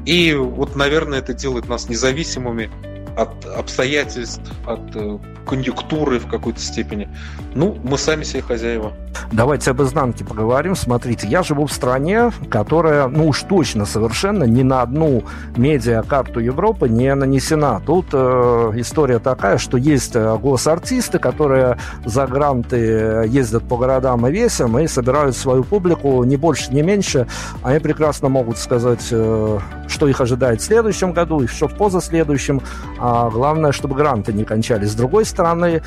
и вот, наверное, это делает нас независимыми, от обстоятельств, от э, конъюнктуры в какой-то степени. Ну, мы сами себе хозяева. Давайте об изнанке поговорим. Смотрите, я живу в стране, которая, ну уж точно совершенно ни на одну медиакарту Европы не нанесена. Тут э, история такая, что есть э, госартисты, которые за гранты ездят по городам и весям и собирают свою публику не больше, не меньше. Они прекрасно могут сказать, э, что их ожидает в следующем году и что в позаследующем. А главное, чтобы гранты не кончались. С другой стороны,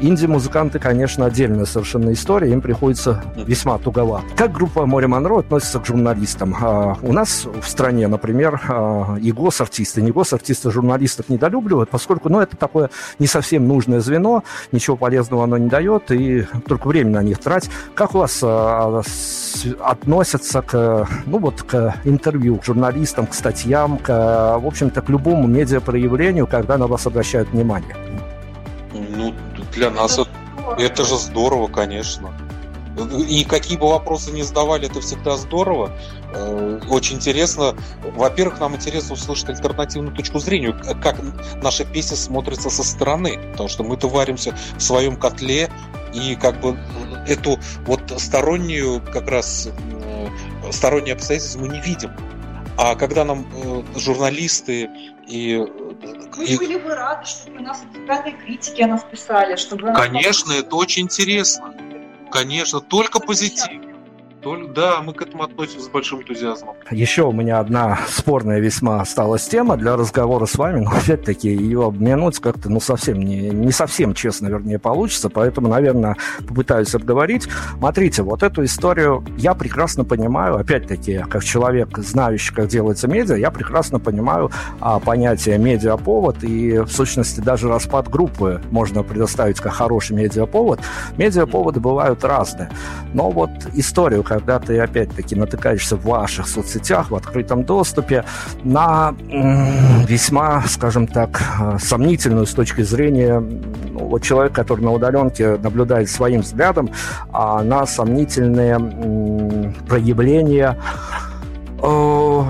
инди-музыканты, конечно, отдельная совершенно история. Им приходится весьма туговато. Как группа Море Монро относится к журналистам? А, у нас в стране, например, а, и госартисты, не госартисты журналистов недолюбливают, поскольку ну, это такое не совсем нужное звено, ничего полезного оно не дает, и только время на них тратить. Как у вас а, относятся к, ну, вот, к интервью, к журналистам, к статьям, к, в общем-то, к любому медиапроявлению, когда на вас обращают внимание? Ну, для нас это, это же здорово, конечно. И какие бы вопросы ни задавали, это всегда здорово. Э, очень интересно. Во-первых, нам интересно услышать альтернативную точку зрения, как наша песня смотрится со стороны. Потому что мы-то варимся в своем котле, и как бы эту вот стороннюю как раз э, сторонние обстоятельства мы не видим. А когда нам э, журналисты и мы и... были бы рады, чтобы у нас музыкальные критики о нас писали, чтобы... Конечно, это очень интересно. Конечно, только позитив. Только, да, мы к этому относимся с большим энтузиазмом. Еще у меня одна спорная весьма осталась тема для разговора с вами, но опять-таки ее обмянуть как-то, ну, совсем не, не совсем честно, вернее, получится, поэтому, наверное, попытаюсь обговорить. Смотрите, вот эту историю я прекрасно понимаю, опять-таки, как человек, знающий, как делается медиа, я прекрасно понимаю а, понятие медиаповод, и, в сущности, даже распад группы можно предоставить как хороший медиаповод. Медиаповоды бывают разные, но вот историю, когда ты опять-таки натыкаешься в ваших соцсетях, в открытом доступе на весьма, скажем так, э, сомнительную с точки зрения ну, вот человек, который на удаленке наблюдает своим взглядом, а на сомнительные проявления э,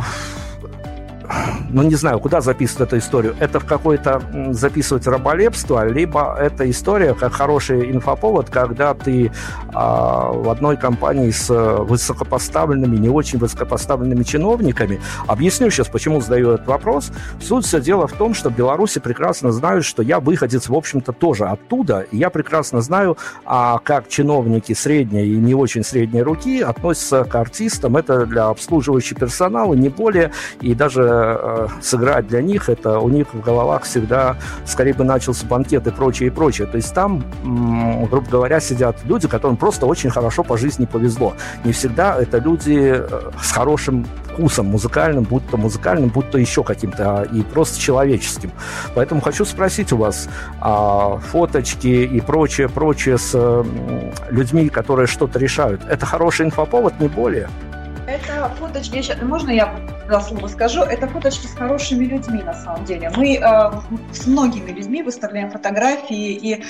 ну, не знаю, куда записывать эту историю. Это в какой-то записывать раболепство, либо это история, как хороший инфоповод, когда ты а, в одной компании с высокопоставленными, не очень высокопоставленными чиновниками. Объясню сейчас, почему задаю этот вопрос. Суть все дело в том, что в Беларуси прекрасно знают, что я выходец, в общем-то, тоже оттуда. И я прекрасно знаю, а, как чиновники средней и не очень средней руки относятся к артистам. Это для обслуживающего персонала, не более. И даже э, сыграть для них, это у них в головах всегда скорее бы начался банкет и прочее, и прочее. То есть там, м, грубо говоря, сидят люди, которым просто очень хорошо по жизни повезло. Не всегда это люди э, с хорошим вкусом музыкальным, будь то музыкальным, будь то еще каким-то, а, и просто человеческим. Поэтому хочу спросить у вас, а, фоточки и прочее, прочее с людьми, которые что-то решают, это хороший инфоповод, не более? Это фоточки, можно я два слова скажу, это фоточки с хорошими людьми на самом деле. Мы э, с многими людьми выставляем фотографии, и э,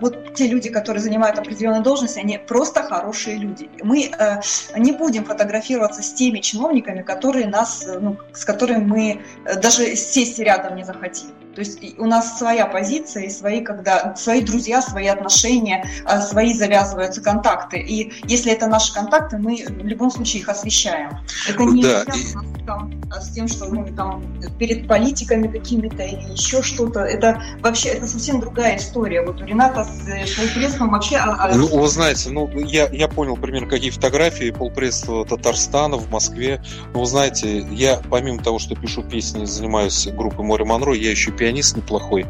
вот те люди, которые занимают определенные должности, они просто хорошие люди. Мы э, не будем фотографироваться с теми чиновниками, которые нас, ну, с которыми мы э, даже сесть рядом не захотим. То есть у нас своя позиция и свои, когда свои друзья, свои отношения, а, свои завязываются контакты. И если это наши контакты, мы в любом случае их освещаем. Это не да. связано там, с тем, что мы там перед политиками какими-то или еще что-то. Это вообще это совсем другая история. Вот у Рената с полпрессом вообще... А, а ну, вы знаете, ну, я, я понял примерно, какие фотографии полпресса Татарстана в Москве. Ну, вы знаете, я помимо того, что пишу песни, занимаюсь группой Море Монро, я еще пианист пианист неплохой.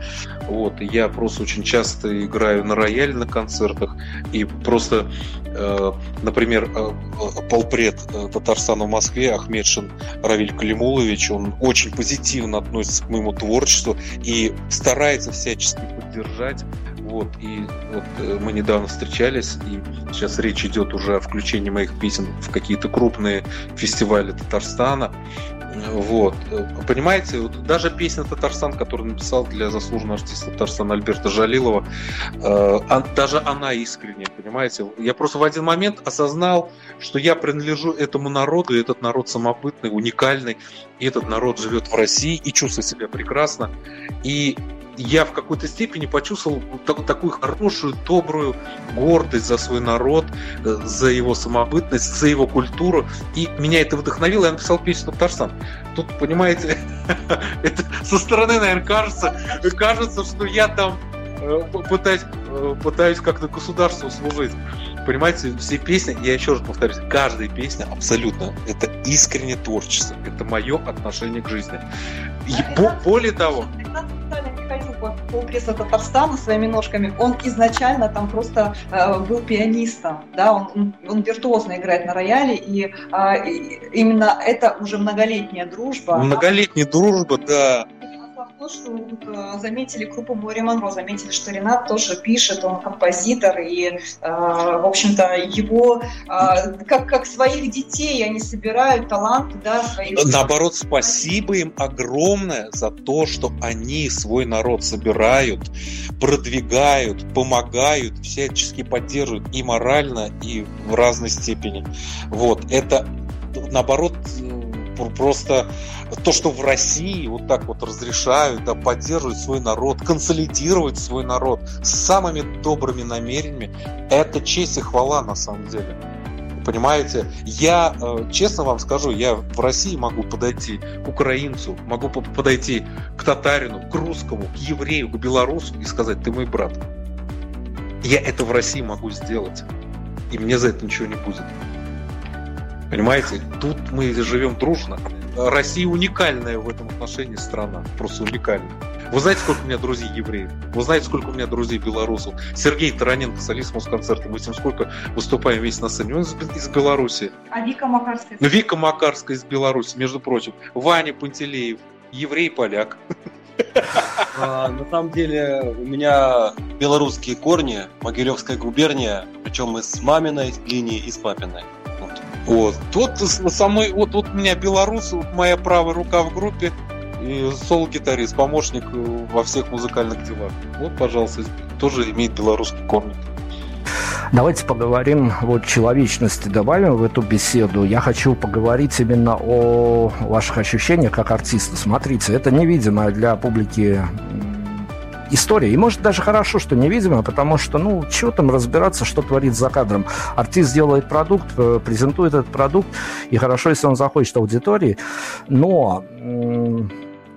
Вот, я просто очень часто играю на рояле на концертах. И просто, э, например, э, полпред э, Татарстана в Москве, Ахмедшин Равиль Калимулович, он очень позитивно относится к моему творчеству и старается всячески поддержать Вот, и вот э, мы недавно встречались, и сейчас речь идет уже о включении моих песен в какие-то крупные фестивали Татарстана. Вот. Понимаете, вот даже песня «Татарстан», которую написал для заслуженного артиста Татарстана Альберта Жалилова, э, даже она искренняя, понимаете? Я просто в один момент осознал, что я принадлежу этому народу, и этот народ самобытный, уникальный, и этот народ живет в России и чувствует себя прекрасно. И я в какой-то степени почувствовал такую хорошую, добрую гордость за свой народ, э, за его самобытность, за его культуру. И меня это вдохновило, я написал песню «Татарстан». Тут, понимаете, это со стороны, наверное, кажется, кажется, что я там э, пытаюсь, э, пытаюсь как-то государству служить. Понимаете, все песни, я еще раз повторюсь, каждая песня абсолютно, это искреннее творчество, это мое отношение к жизни. И более того, по полпресса Татарстана своими ножками, он изначально там просто э, был пианистом, да, он, он виртуозно играет на рояле, и, э, именно это уже многолетняя дружба. Многолетняя дружба, да то, вот, э, заметили группу Море Монро, заметили, что Ренат тоже пишет, он композитор, и, э, в общем-то, его э, как, как своих детей они собирают таланты, да, своих... Наоборот, спасибо им огромное за то, что они свой народ собирают, продвигают, помогают, всячески поддерживают и морально, и в разной степени. Вот, это наоборот просто то, что в России вот так вот разрешают, да, поддерживать свой народ, консолидировать свой народ с самыми добрыми намерениями, это честь и хвала на самом деле. Понимаете, я, э, честно вам скажу, я в России могу подойти к украинцу, могу подойти к татарину, к русскому, к еврею, к белорусу и сказать, ты мой брат. Я это в России могу сделать. И мне за это ничего не будет. Понимаете, тут мы живем дружно. Россия уникальная в этом отношении страна, просто уникальная. Вы знаете, сколько у меня друзей евреев? Вы знаете, сколько у меня друзей белорусов? Сергей Тараненко, солист Москонцерта. Мы с ним сколько выступаем вместе на сцене. Он из, из Беларуси. А Вика Макарская? Ну, Вика Макарская из Беларуси, между прочим. Ваня Пантелеев, еврей-поляк. А, на самом деле у меня белорусские корни, Могилевская губерния, причем и с маминой линии, и с папиной. Вот. Тут со вот, вот у меня белорус, вот моя правая рука в группе, и соло-гитарист, помощник э, во всех музыкальных делах. Вот, пожалуйста, тоже имеет белорусский корни. Давайте поговорим, вот человечности добавим в эту беседу. Я хочу поговорить именно о ваших ощущениях как артиста. Смотрите, это невидимое для публики история. И может даже хорошо, что невидимо, потому что, ну, чего там разбираться, что творит за кадром. Артист делает продукт, э, презентует этот продукт, и хорошо, если он захочет аудитории, но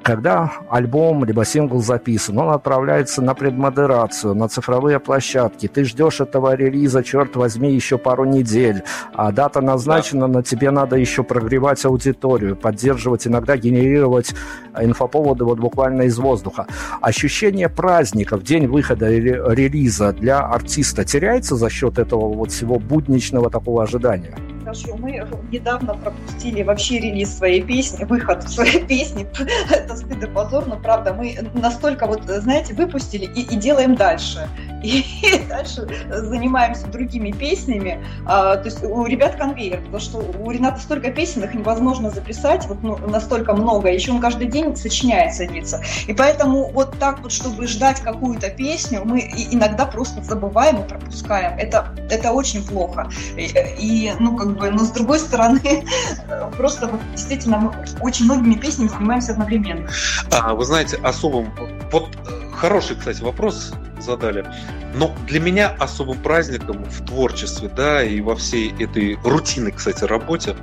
когда альбом либо сингл записан, он отправляется на предмодерацию, на цифровые площадки. Ты ждешь этого релиза, черт возьми, еще пару недель. А дата назначена, да. но тебе надо еще прогревать аудиторию, поддерживать, иногда генерировать инфоповоды вот буквально из воздуха. Ощущение праздника в день выхода релиза для артиста теряется за счет этого вот всего будничного такого ожидания? Скажу, мы недавно пропустили вообще релиз своей песни, выход своей песни. Это стыд и позор, но правда, мы настолько вот, знаете, выпустили и, и делаем дальше. И, и дальше занимаемся другими песнями. А, то есть у ребят конвейер, потому что у Рената столько песен, их невозможно записать, вот ну, настолько много. Еще он каждый день сочиняет, садится. И поэтому вот так вот, чтобы ждать какую-то песню, мы иногда просто забываем и пропускаем. Это, это очень плохо. И, и ну, как бы но с другой стороны, просто вот, действительно мы очень многими песнями занимаемся одновременно. А, вы знаете, особым, вот хороший, кстати, вопрос задали. Но для меня особым праздником в творчестве, да, и во всей этой рутинной, кстати, работе,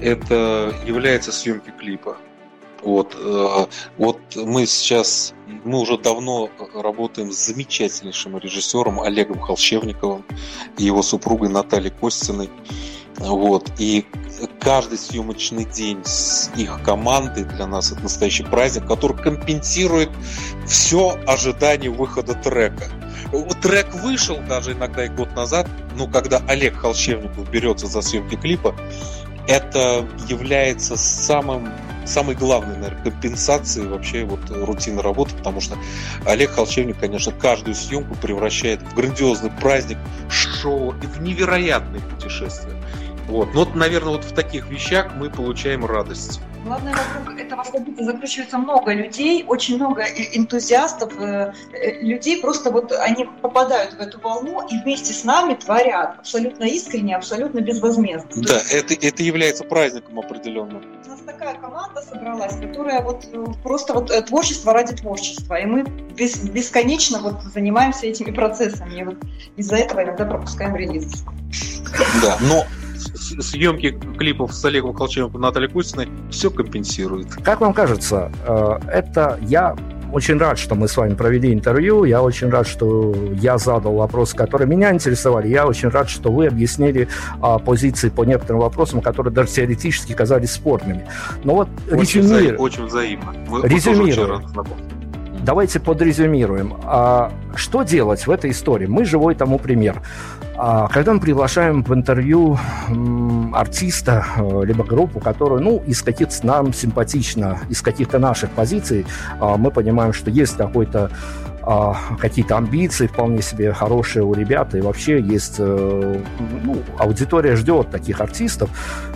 это является съемки клипа. Вот, э, вот мы сейчас, мы уже давно работаем с замечательнейшим режиссером Олегом Холщевниковым и его супругой Натальей Костиной. Вот. И каждый съемочный день с их командой для нас это настоящий праздник, который компенсирует все ожидание выхода трека. Трек вышел даже иногда и год назад, но когда Олег Холщевников берется за съемки клипа, это является самым самой главной, наверное, компенсацией вообще вот рутины работы, потому что Олег Холчевник, конечно, каждую съемку превращает в грандиозный праздник, шоу и в невероятные путешествия. Вот. Но, вот, наверное, вот в таких вещах мы получаем радость. Главное, вокруг этого события закручивается много людей, очень много энтузиастов, э, э, людей просто вот они попадают в эту волну и вместе с нами творят абсолютно искренне, абсолютно безвозмездно. Да, есть... это, это является праздником определенным. У нас такая команда собралась, которая вот э, просто вот творчество ради творчества, и мы бес, бесконечно вот занимаемся этими процессами, и вот из-за этого иногда пропускаем релиз. Да, но съемки клипов с Олегом Колчевым и Натальей Кустиной все компенсирует. Как вам кажется, э, это я очень рад, что мы с вами провели интервью. Я очень рад, что я задал вопросы, которые меня интересовали. Я очень рад, что вы объяснили а, позиции по некоторым вопросам, которые даже теоретически казались спорными. Но вот очень, резюмир... взаим, очень взаимно. Вы, резюмируем. Давайте подрезюмируем. А, что делать в этой истории? Мы живой тому пример. А когда мы приглашаем в интервью артиста, э, либо группу, которую, ну, из каких-то нам симпатично, из каких-то наших позиций, а, мы понимаем, что есть какой-то а, какие-то амбиции вполне себе хорошие у ребят, и вообще есть, э, ну, аудитория ждет таких артистов,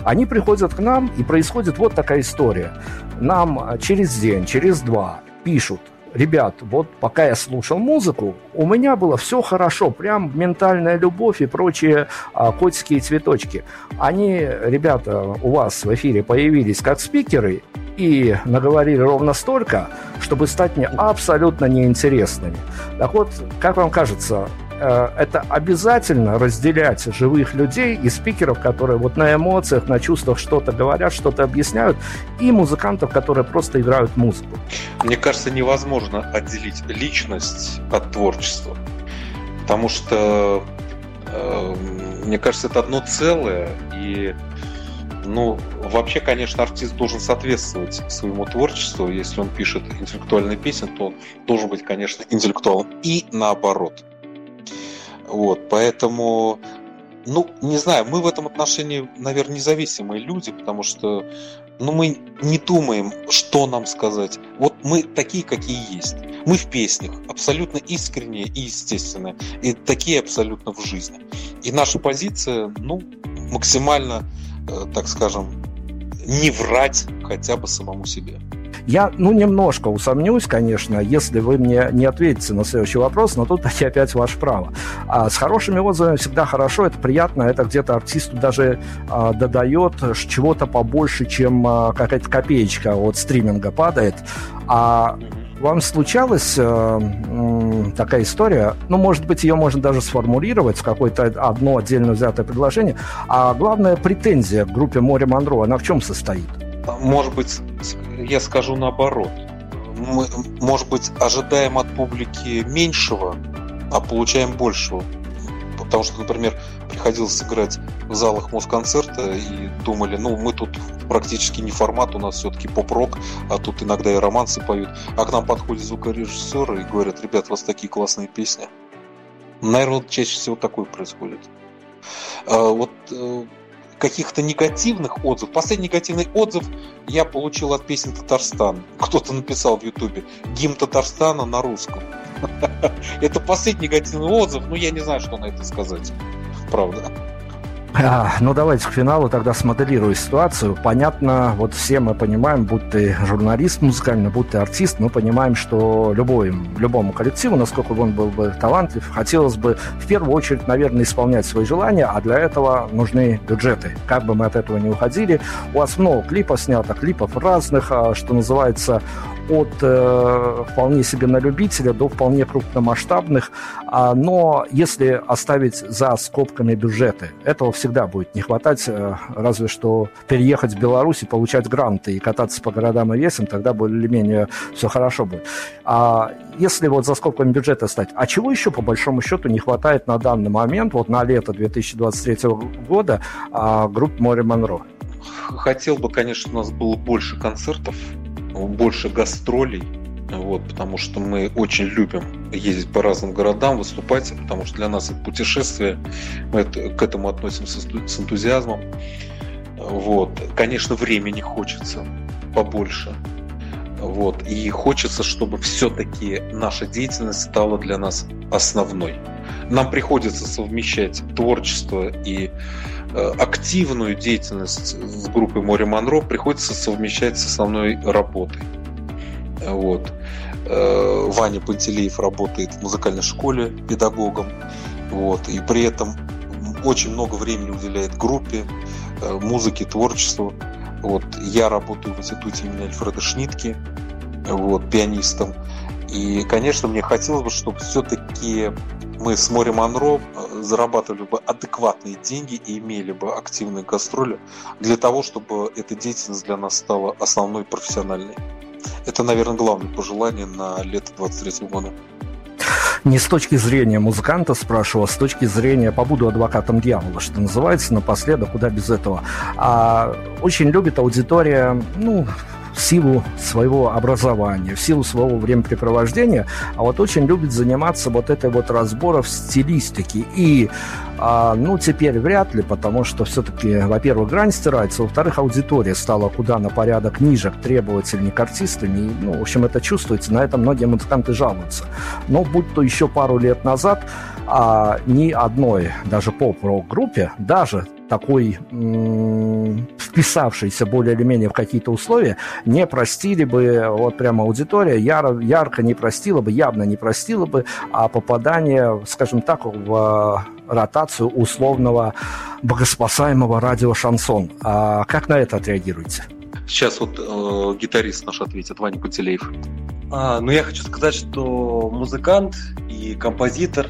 они приходят к нам, и происходит вот такая история. Нам через день, через два пишут, ребят, вот пока я слушал музыку, у меня было все хорошо, прям ментальная любовь и прочие а, котики цветочки. Они, ребята, у вас в эфире появились как спикеры и наговорили ровно столько, чтобы стать мне абсолютно неинтересными. Так вот, как вам кажется, это обязательно разделять живых людей и спикеров, которые вот на эмоциях, на чувствах что-то говорят, что-то объясняют, и музыкантов, которые просто играют музыку. Мне кажется, невозможно отделить личность от творчества, потому что, э, мне кажется, это одно целое, и ну, вообще, конечно, артист должен соответствовать своему творчеству. Если он пишет интеллектуальные песни, то он должен быть, конечно, интеллектуалом. И наоборот. Вот, поэтому, ну, не знаю, мы в этом отношении, наверное, независимые люди, потому что, ну, мы не думаем, что нам сказать. Вот мы такие, какие есть. Мы в песнях абсолютно искренние и естественные, и такие абсолютно в жизни. И наша позиция, ну, максимально, э, так скажем, не врать хотя бы самому себе. Я, ну, немножко усомнюсь, конечно, если вы мне не ответите на следующий вопрос, но тут опять ваше право. А с хорошими отзывами всегда хорошо, это приятно, это где-то артисту даже а, додает чего-то побольше, чем а, какая-то копеечка от стриминга падает. А вам случалась э, такая история, ну, может быть, ее можно даже сформулировать в какое-то одно отдельно взятое предложение, а главная претензия к группе Море Монро, она в чем состоит? Может быть, я скажу наоборот. Мы, может быть, ожидаем от публики меньшего, а получаем большего. Потому что, например, приходилось сыграть в залах Москонцерта и думали, ну, мы тут практически не формат, у нас все-таки поп-рок, а тут иногда и романсы поют. А к нам подходят звукорежиссеры и говорят, ребят, у вас такие классные песни. Наверное, чаще всего такое происходит. А, вот э, каких-то негативных отзывов. Последний негативный отзыв я получил от песни Татарстан. Кто-то написал в Ютубе гимн Татарстана на русском. Это последний негативный отзыв, но я не знаю, что на это сказать. Правда. А, ну, давайте к финалу тогда смоделирую ситуацию. Понятно, вот все мы понимаем, будь ты журналист музыкальный, будь ты артист, мы понимаем, что любой, любому коллективу, насколько бы он был бы талантлив, хотелось бы в первую очередь, наверное, исполнять свои желания, а для этого нужны бюджеты. Как бы мы от этого не уходили, у вас много клипов снято, клипов разных, а, что называется, от э, вполне себе на любителя до вполне крупномасштабных. А, но если оставить за скобками бюджеты, этого всегда будет не хватать, э, разве что переехать в Беларусь и получать гранты и кататься по городам и весам, тогда более-менее все хорошо будет. А если вот за скобками бюджета стать, а чего еще по большому счету не хватает на данный момент, вот на лето 2023 года, а, группы Море Монро? Хотел бы, конечно, у нас было больше концертов, больше гастролей, вот, потому что мы очень любим ездить по разным городам, выступать, потому что для нас это путешествие, мы это, к этому относимся с, энтузиазмом. Вот. Конечно, времени хочется, побольше. Вот. И хочется, чтобы все-таки наша деятельность стала для нас основной. Нам приходится совмещать творчество и активную деятельность с группой Море Монро приходится совмещать с основной работой. Вот. Э, Ваня Пантелеев работает в музыкальной школе педагогом. Вот. И при этом очень много времени уделяет группе, э, музыке, творчеству. Вот. Я работаю в институте имени Альфреда Шнитки, вот, пианистом. И, конечно, мне хотелось бы, чтобы все-таки мы с Мори Монро э, зарабатывали бы адекватные деньги и имели бы активные гастроли для того, чтобы эта деятельность для нас стала основной профессиональной. Это, наверное, главное пожелание на лето 23 года. Не с точки зрения музыканта спрашивал, а с точки зрения побуду адвокатом дьявола, что называется, напоследок, куда без этого. А очень любит аудитория, ну, в силу своего образования, в силу своего времяпрепровождения, а вот очень любит заниматься вот этой вот разбором стилистики. И, а, ну, теперь вряд ли, потому что все-таки, во-первых, грань стирается, во-вторых, аудитория стала куда на порядок ниже, требовательнее к артистам, и, ну, в общем, это чувствуется, на это многие музыканты жалуются. Но будь то еще пару лет назад, а, ни одной, даже поп-рок группе, даже такой вписавшийся более или менее в какие-то условия, не простили бы, вот прямо аудитория яро, ярко не простила бы, явно не простила бы, а попадание, скажем так, в ротацию условного богоспасаемого радио «Шансон». А как на это отреагируете? Сейчас вот э, гитарист наш ответит, Ваня Пантелеев. А, ну, я хочу сказать, что музыкант и композитор,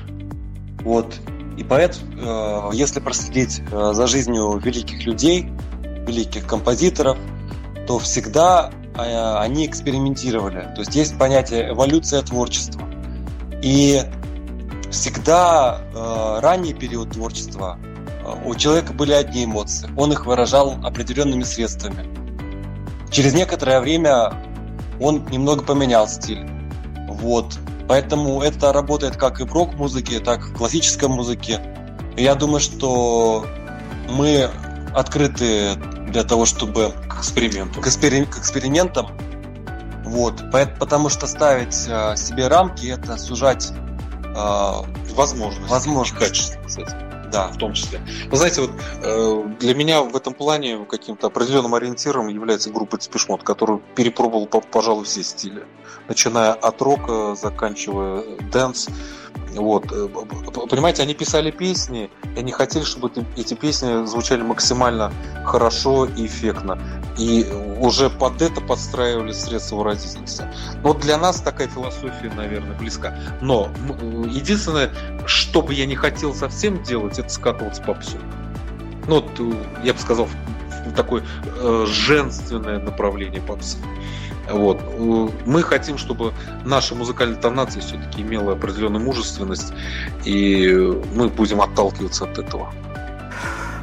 вот, и поэт, э, если проследить э, за жизнью великих людей, великих композиторов, то всегда э, они экспериментировали. То есть есть понятие эволюция творчества. И всегда ранний период творчества у человека были одни эмоции. Он их выражал определенными средствами. Через некоторое время он немного поменял стиль. Вот. Поэтому это работает как и в рок-музыке, так и в классической музыке. И я думаю, что мы открыты для того, чтобы к эксперименту. К, экспери... к экспериментам. Вот. Потому что ставить э, себе рамки это сужать э, возможности. Возможности. Качество, кстати. Да, в том числе. Вы знаете, вот э, для меня в этом плане каким-то определенным ориентиром является группа Depeche которая перепробовала, пожалуй, все стили. Начиная от рока, заканчивая dance. Вот. Э, понимаете, они писали песни, и они хотели, чтобы эти песни звучали максимально хорошо и эффектно. И уже под это подстраивали средства выразительности. Но для нас такая философия, наверное, близка. Но единственное, что бы я не хотел совсем делать, это скатываться попсу. Ну, э, я бы сказал, такое э, женственное направление попсы. Вот. Мы хотим, чтобы наша музыкальная тонация все-таки имела определенную мужественность, и мы будем отталкиваться от этого.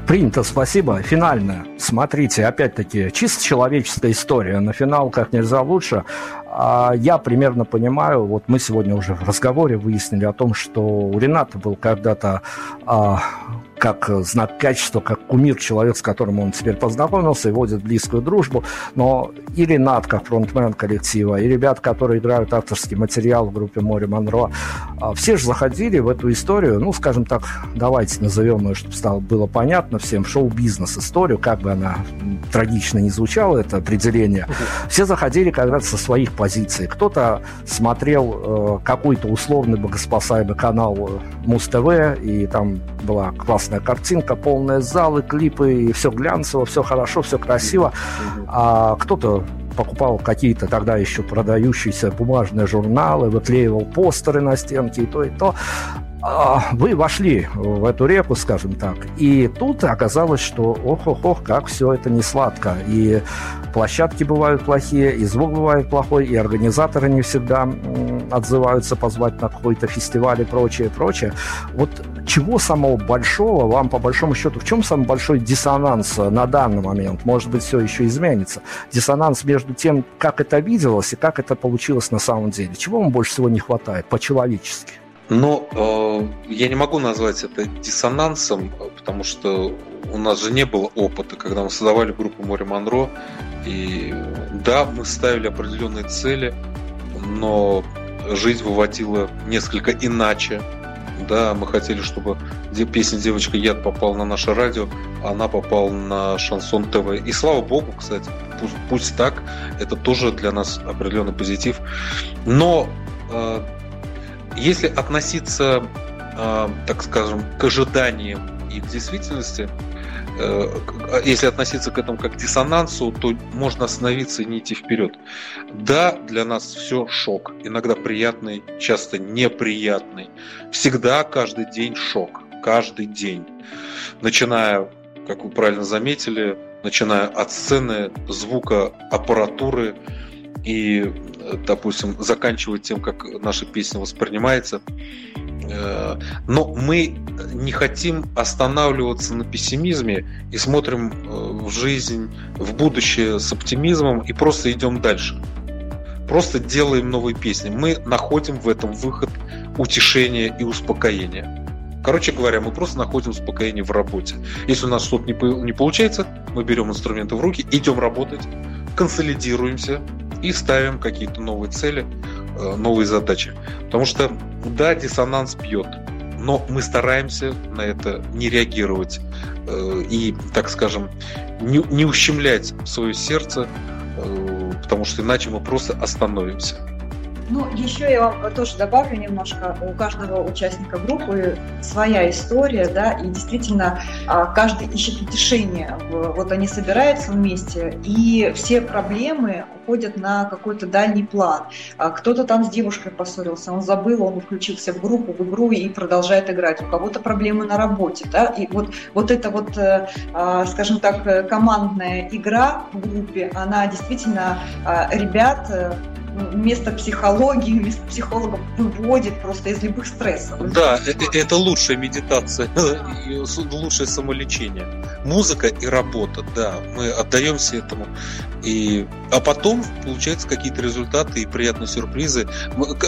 Принято, спасибо. Финальная. Смотрите, опять-таки, чисто человеческая история. На финал как нельзя лучше. А я примерно понимаю, вот мы сегодня уже в разговоре выяснили о том, что у Рената был когда-то а, как знак качества, как кумир человек, с которым он теперь познакомился и водит близкую дружбу. Но и Ренат, как фронтмен коллектива, и ребят, которые играют авторский материал в группе «Море Монро», а, все же заходили в эту историю, ну, скажем так, давайте назовем ее, чтобы стало было понятно всем, шоу-бизнес историю, как бы она трагично не звучала, это определение. Все заходили когда-то со своих позиций. Кто-то смотрел э, какой-то условный богоспасаемый канал э, Муз-ТВ, и там была классная картинка, полные залы, клипы, и все глянцево, все хорошо, все красиво. А кто-то покупал какие-то тогда еще продающиеся бумажные журналы, выклеивал постеры на стенке и то, и то. А, вы вошли в эту реку, скажем так, и тут оказалось, что ох-ох-ох, как все это не сладко. И площадки бывают плохие, и звук бывает плохой, и организаторы не всегда отзываются позвать на какой-то фестиваль и прочее, прочее. Вот чего самого большого вам, по большому счету, в чем самый большой диссонанс на данный момент? Может быть, все еще изменится. Диссонанс между тем, как это виделось и как это получилось на самом деле. Чего вам больше всего не хватает по-человечески? Но э, я не могу назвать это диссонансом, потому что у нас же не было опыта, когда мы создавали группу Море Монро, И да, мы ставили определенные цели, но жизнь выводила несколько иначе. Да, мы хотели, чтобы песня «Девочка Яд» попала на наше радио, а она попала на Шансон ТВ. И слава богу, кстати, пусть, пусть так, это тоже для нас определенный позитив. Но э, если относиться, э, так скажем, к ожиданиям и к действительности, Э, если относиться к этому как к диссонансу, то можно остановиться и не идти вперед. Да, для нас все шок. Иногда приятный, часто неприятный. Всегда каждый день шок. Каждый день. Начиная, как вы правильно заметили, начиная от сцены, звука, аппаратуры и, допустим, заканчивая тем, как наша песня воспринимается. Э, но мы не хотим останавливаться на пессимизме и смотрим э, в жизнь, в будущее с оптимизмом и просто идем дальше. Просто делаем новые песни. Мы находим в этом выход утешения и успокоения. Короче говоря, мы просто находим успокоение в работе. Если у нас что-то не получается, мы берем инструменты в руки, идем работать, консолидируемся и ставим какие-то новые цели, Э, новые задачи. Потому что, да, диссонанс бьет, но мы стараемся на это не реагировать э, и, так скажем, не, не ущемлять свое сердце, э, потому что иначе мы просто остановимся. Ну, еще я вам тоже добавлю немножко. У каждого участника группы своя история, да, и действительно а, каждый ищет утешение. Вот они собираются вместе, и все проблемы уходят на какой-то дальний план. А кто-то там с девушкой поссорился, он забыл, он включился в группу, в игру и продолжает играть. У кого-то проблемы на работе, да, и вот, вот эта вот, э, а, скажем так, командная игра в группе, она действительно ребят э, вместо психологии, вместо психолога выводит просто из любых стрессов. Да, это, это лучшая медитация, лучшее самолечение. Музыка и работа, да, мы отдаемся этому. И, а потом получаются какие-то результаты и приятные сюрпризы.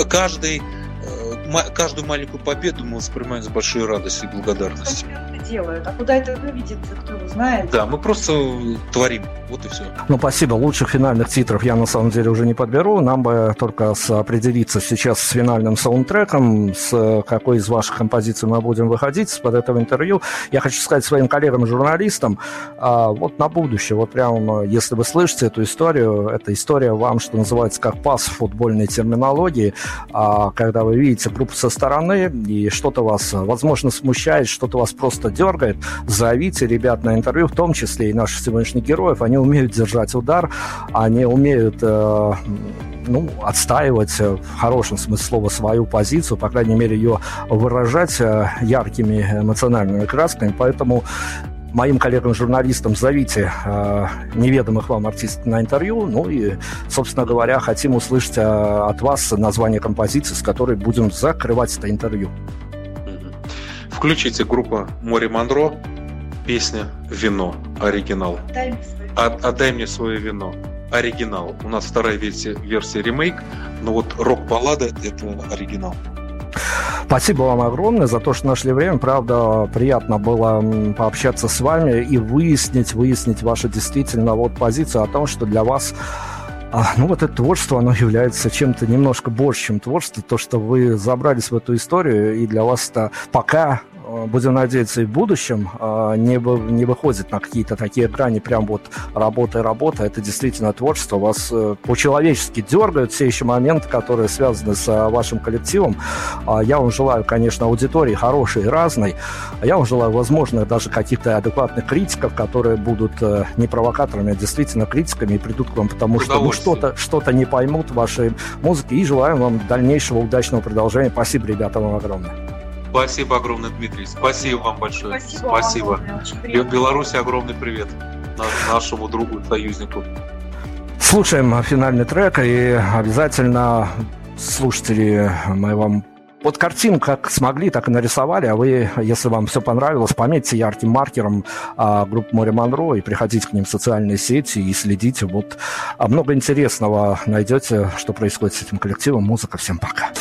Каждый э, каждую маленькую победу мы воспринимаем с большой радостью и благодарностью делают. А куда это выведет, кто его знает. Да, мы просто творим. Вот и все. Ну, спасибо. Лучших финальных титров я на самом деле уже не подберу. Нам бы только определиться сейчас с финальным саундтреком, с какой из ваших композиций мы будем выходить под этого интервью. Я хочу сказать своим коллегам-журналистам, а, вот на будущее, вот прям, если вы слышите эту историю, эта история вам, что называется, как пас в футбольной терминологии, а, когда вы видите группу со стороны, и что-то вас, возможно, смущает, что-то вас просто дергает, зовите ребят на интервью, в том числе и наших сегодняшних героев. Они умеют держать удар, они умеют э, ну, отстаивать э, в хорошем смысле слова свою позицию, по крайней мере, ее выражать э, яркими эмоциональными красками. Поэтому моим коллегам-журналистам зовите э, неведомых вам артистов на интервью. Ну и, собственно говоря, хотим услышать э, от вас название композиции, с которой будем закрывать это интервью. Включите группу Море Монро, песня «Вино», оригинал. Отдай мне свое вино. Оригинал. У нас вторая версия, версия ремейк, но вот рок-баллада – это оригинал. Спасибо вам огромное за то, что нашли время. Правда, приятно было пообщаться с вами и выяснить, выяснить вашу действительно вот позицию о том, что для вас а, ну вот это творчество, оно является чем-то немножко больше, чем творчество. То, что вы забрались в эту историю, и для вас это пока будем надеяться, и в будущем э, не, не выходит на какие-то такие грани, прям вот работа и работа. Это действительно творчество. Вас э, по-человечески дергают все еще моменты, которые связаны с вашим коллективом. А я вам желаю, конечно, аудитории хорошей и разной. А я вам желаю, возможно, даже каких-то адекватных критиков, которые будут не провокаторами, а действительно критиками и придут к вам, потому что ну, что-то что не поймут в вашей музыке. И желаю вам дальнейшего удачного продолжения. Спасибо, ребята, вам огромное. Спасибо огромное, Дмитрий. Спасибо вам большое. Спасибо. Спасибо. Вам Беларуси огромный привет нашему другу, союзнику. Слушаем финальный трек и обязательно слушатели мы вам вот картину как смогли, так и нарисовали, а вы, если вам все понравилось, пометьте ярким маркером а, группу Море Монро и приходите к ним в социальные сети и следите. Вот а много интересного найдете, что происходит с этим коллективом. Музыка. Всем пока.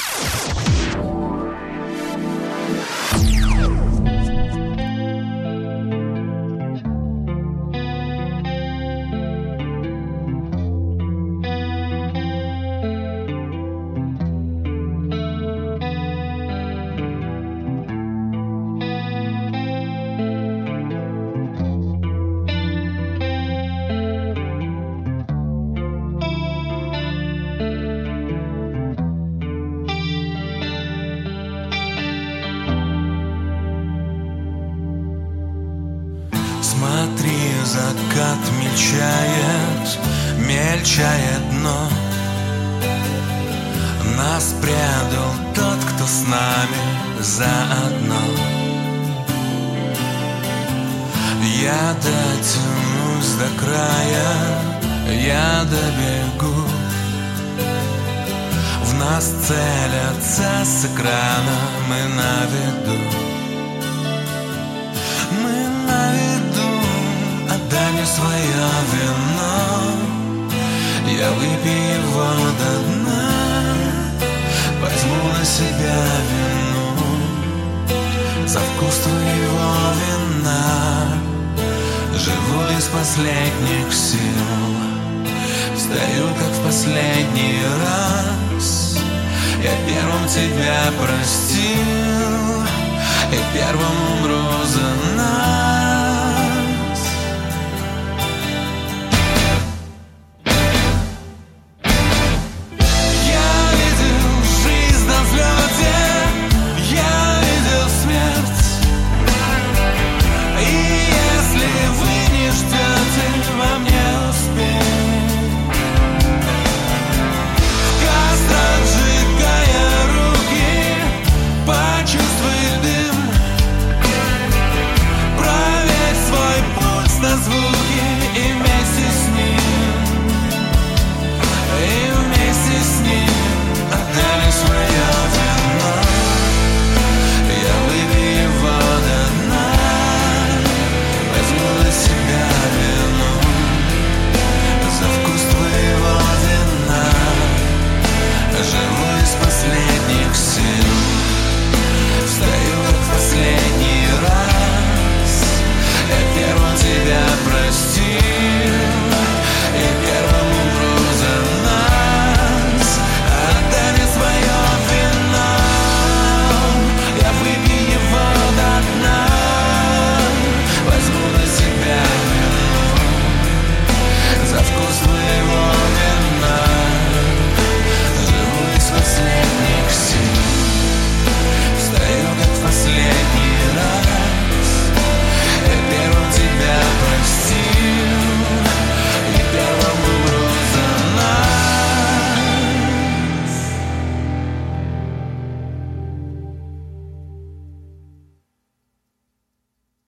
из последних сил. Встаю, как в последний раз. Я первым тебя простил. И первым умру за нас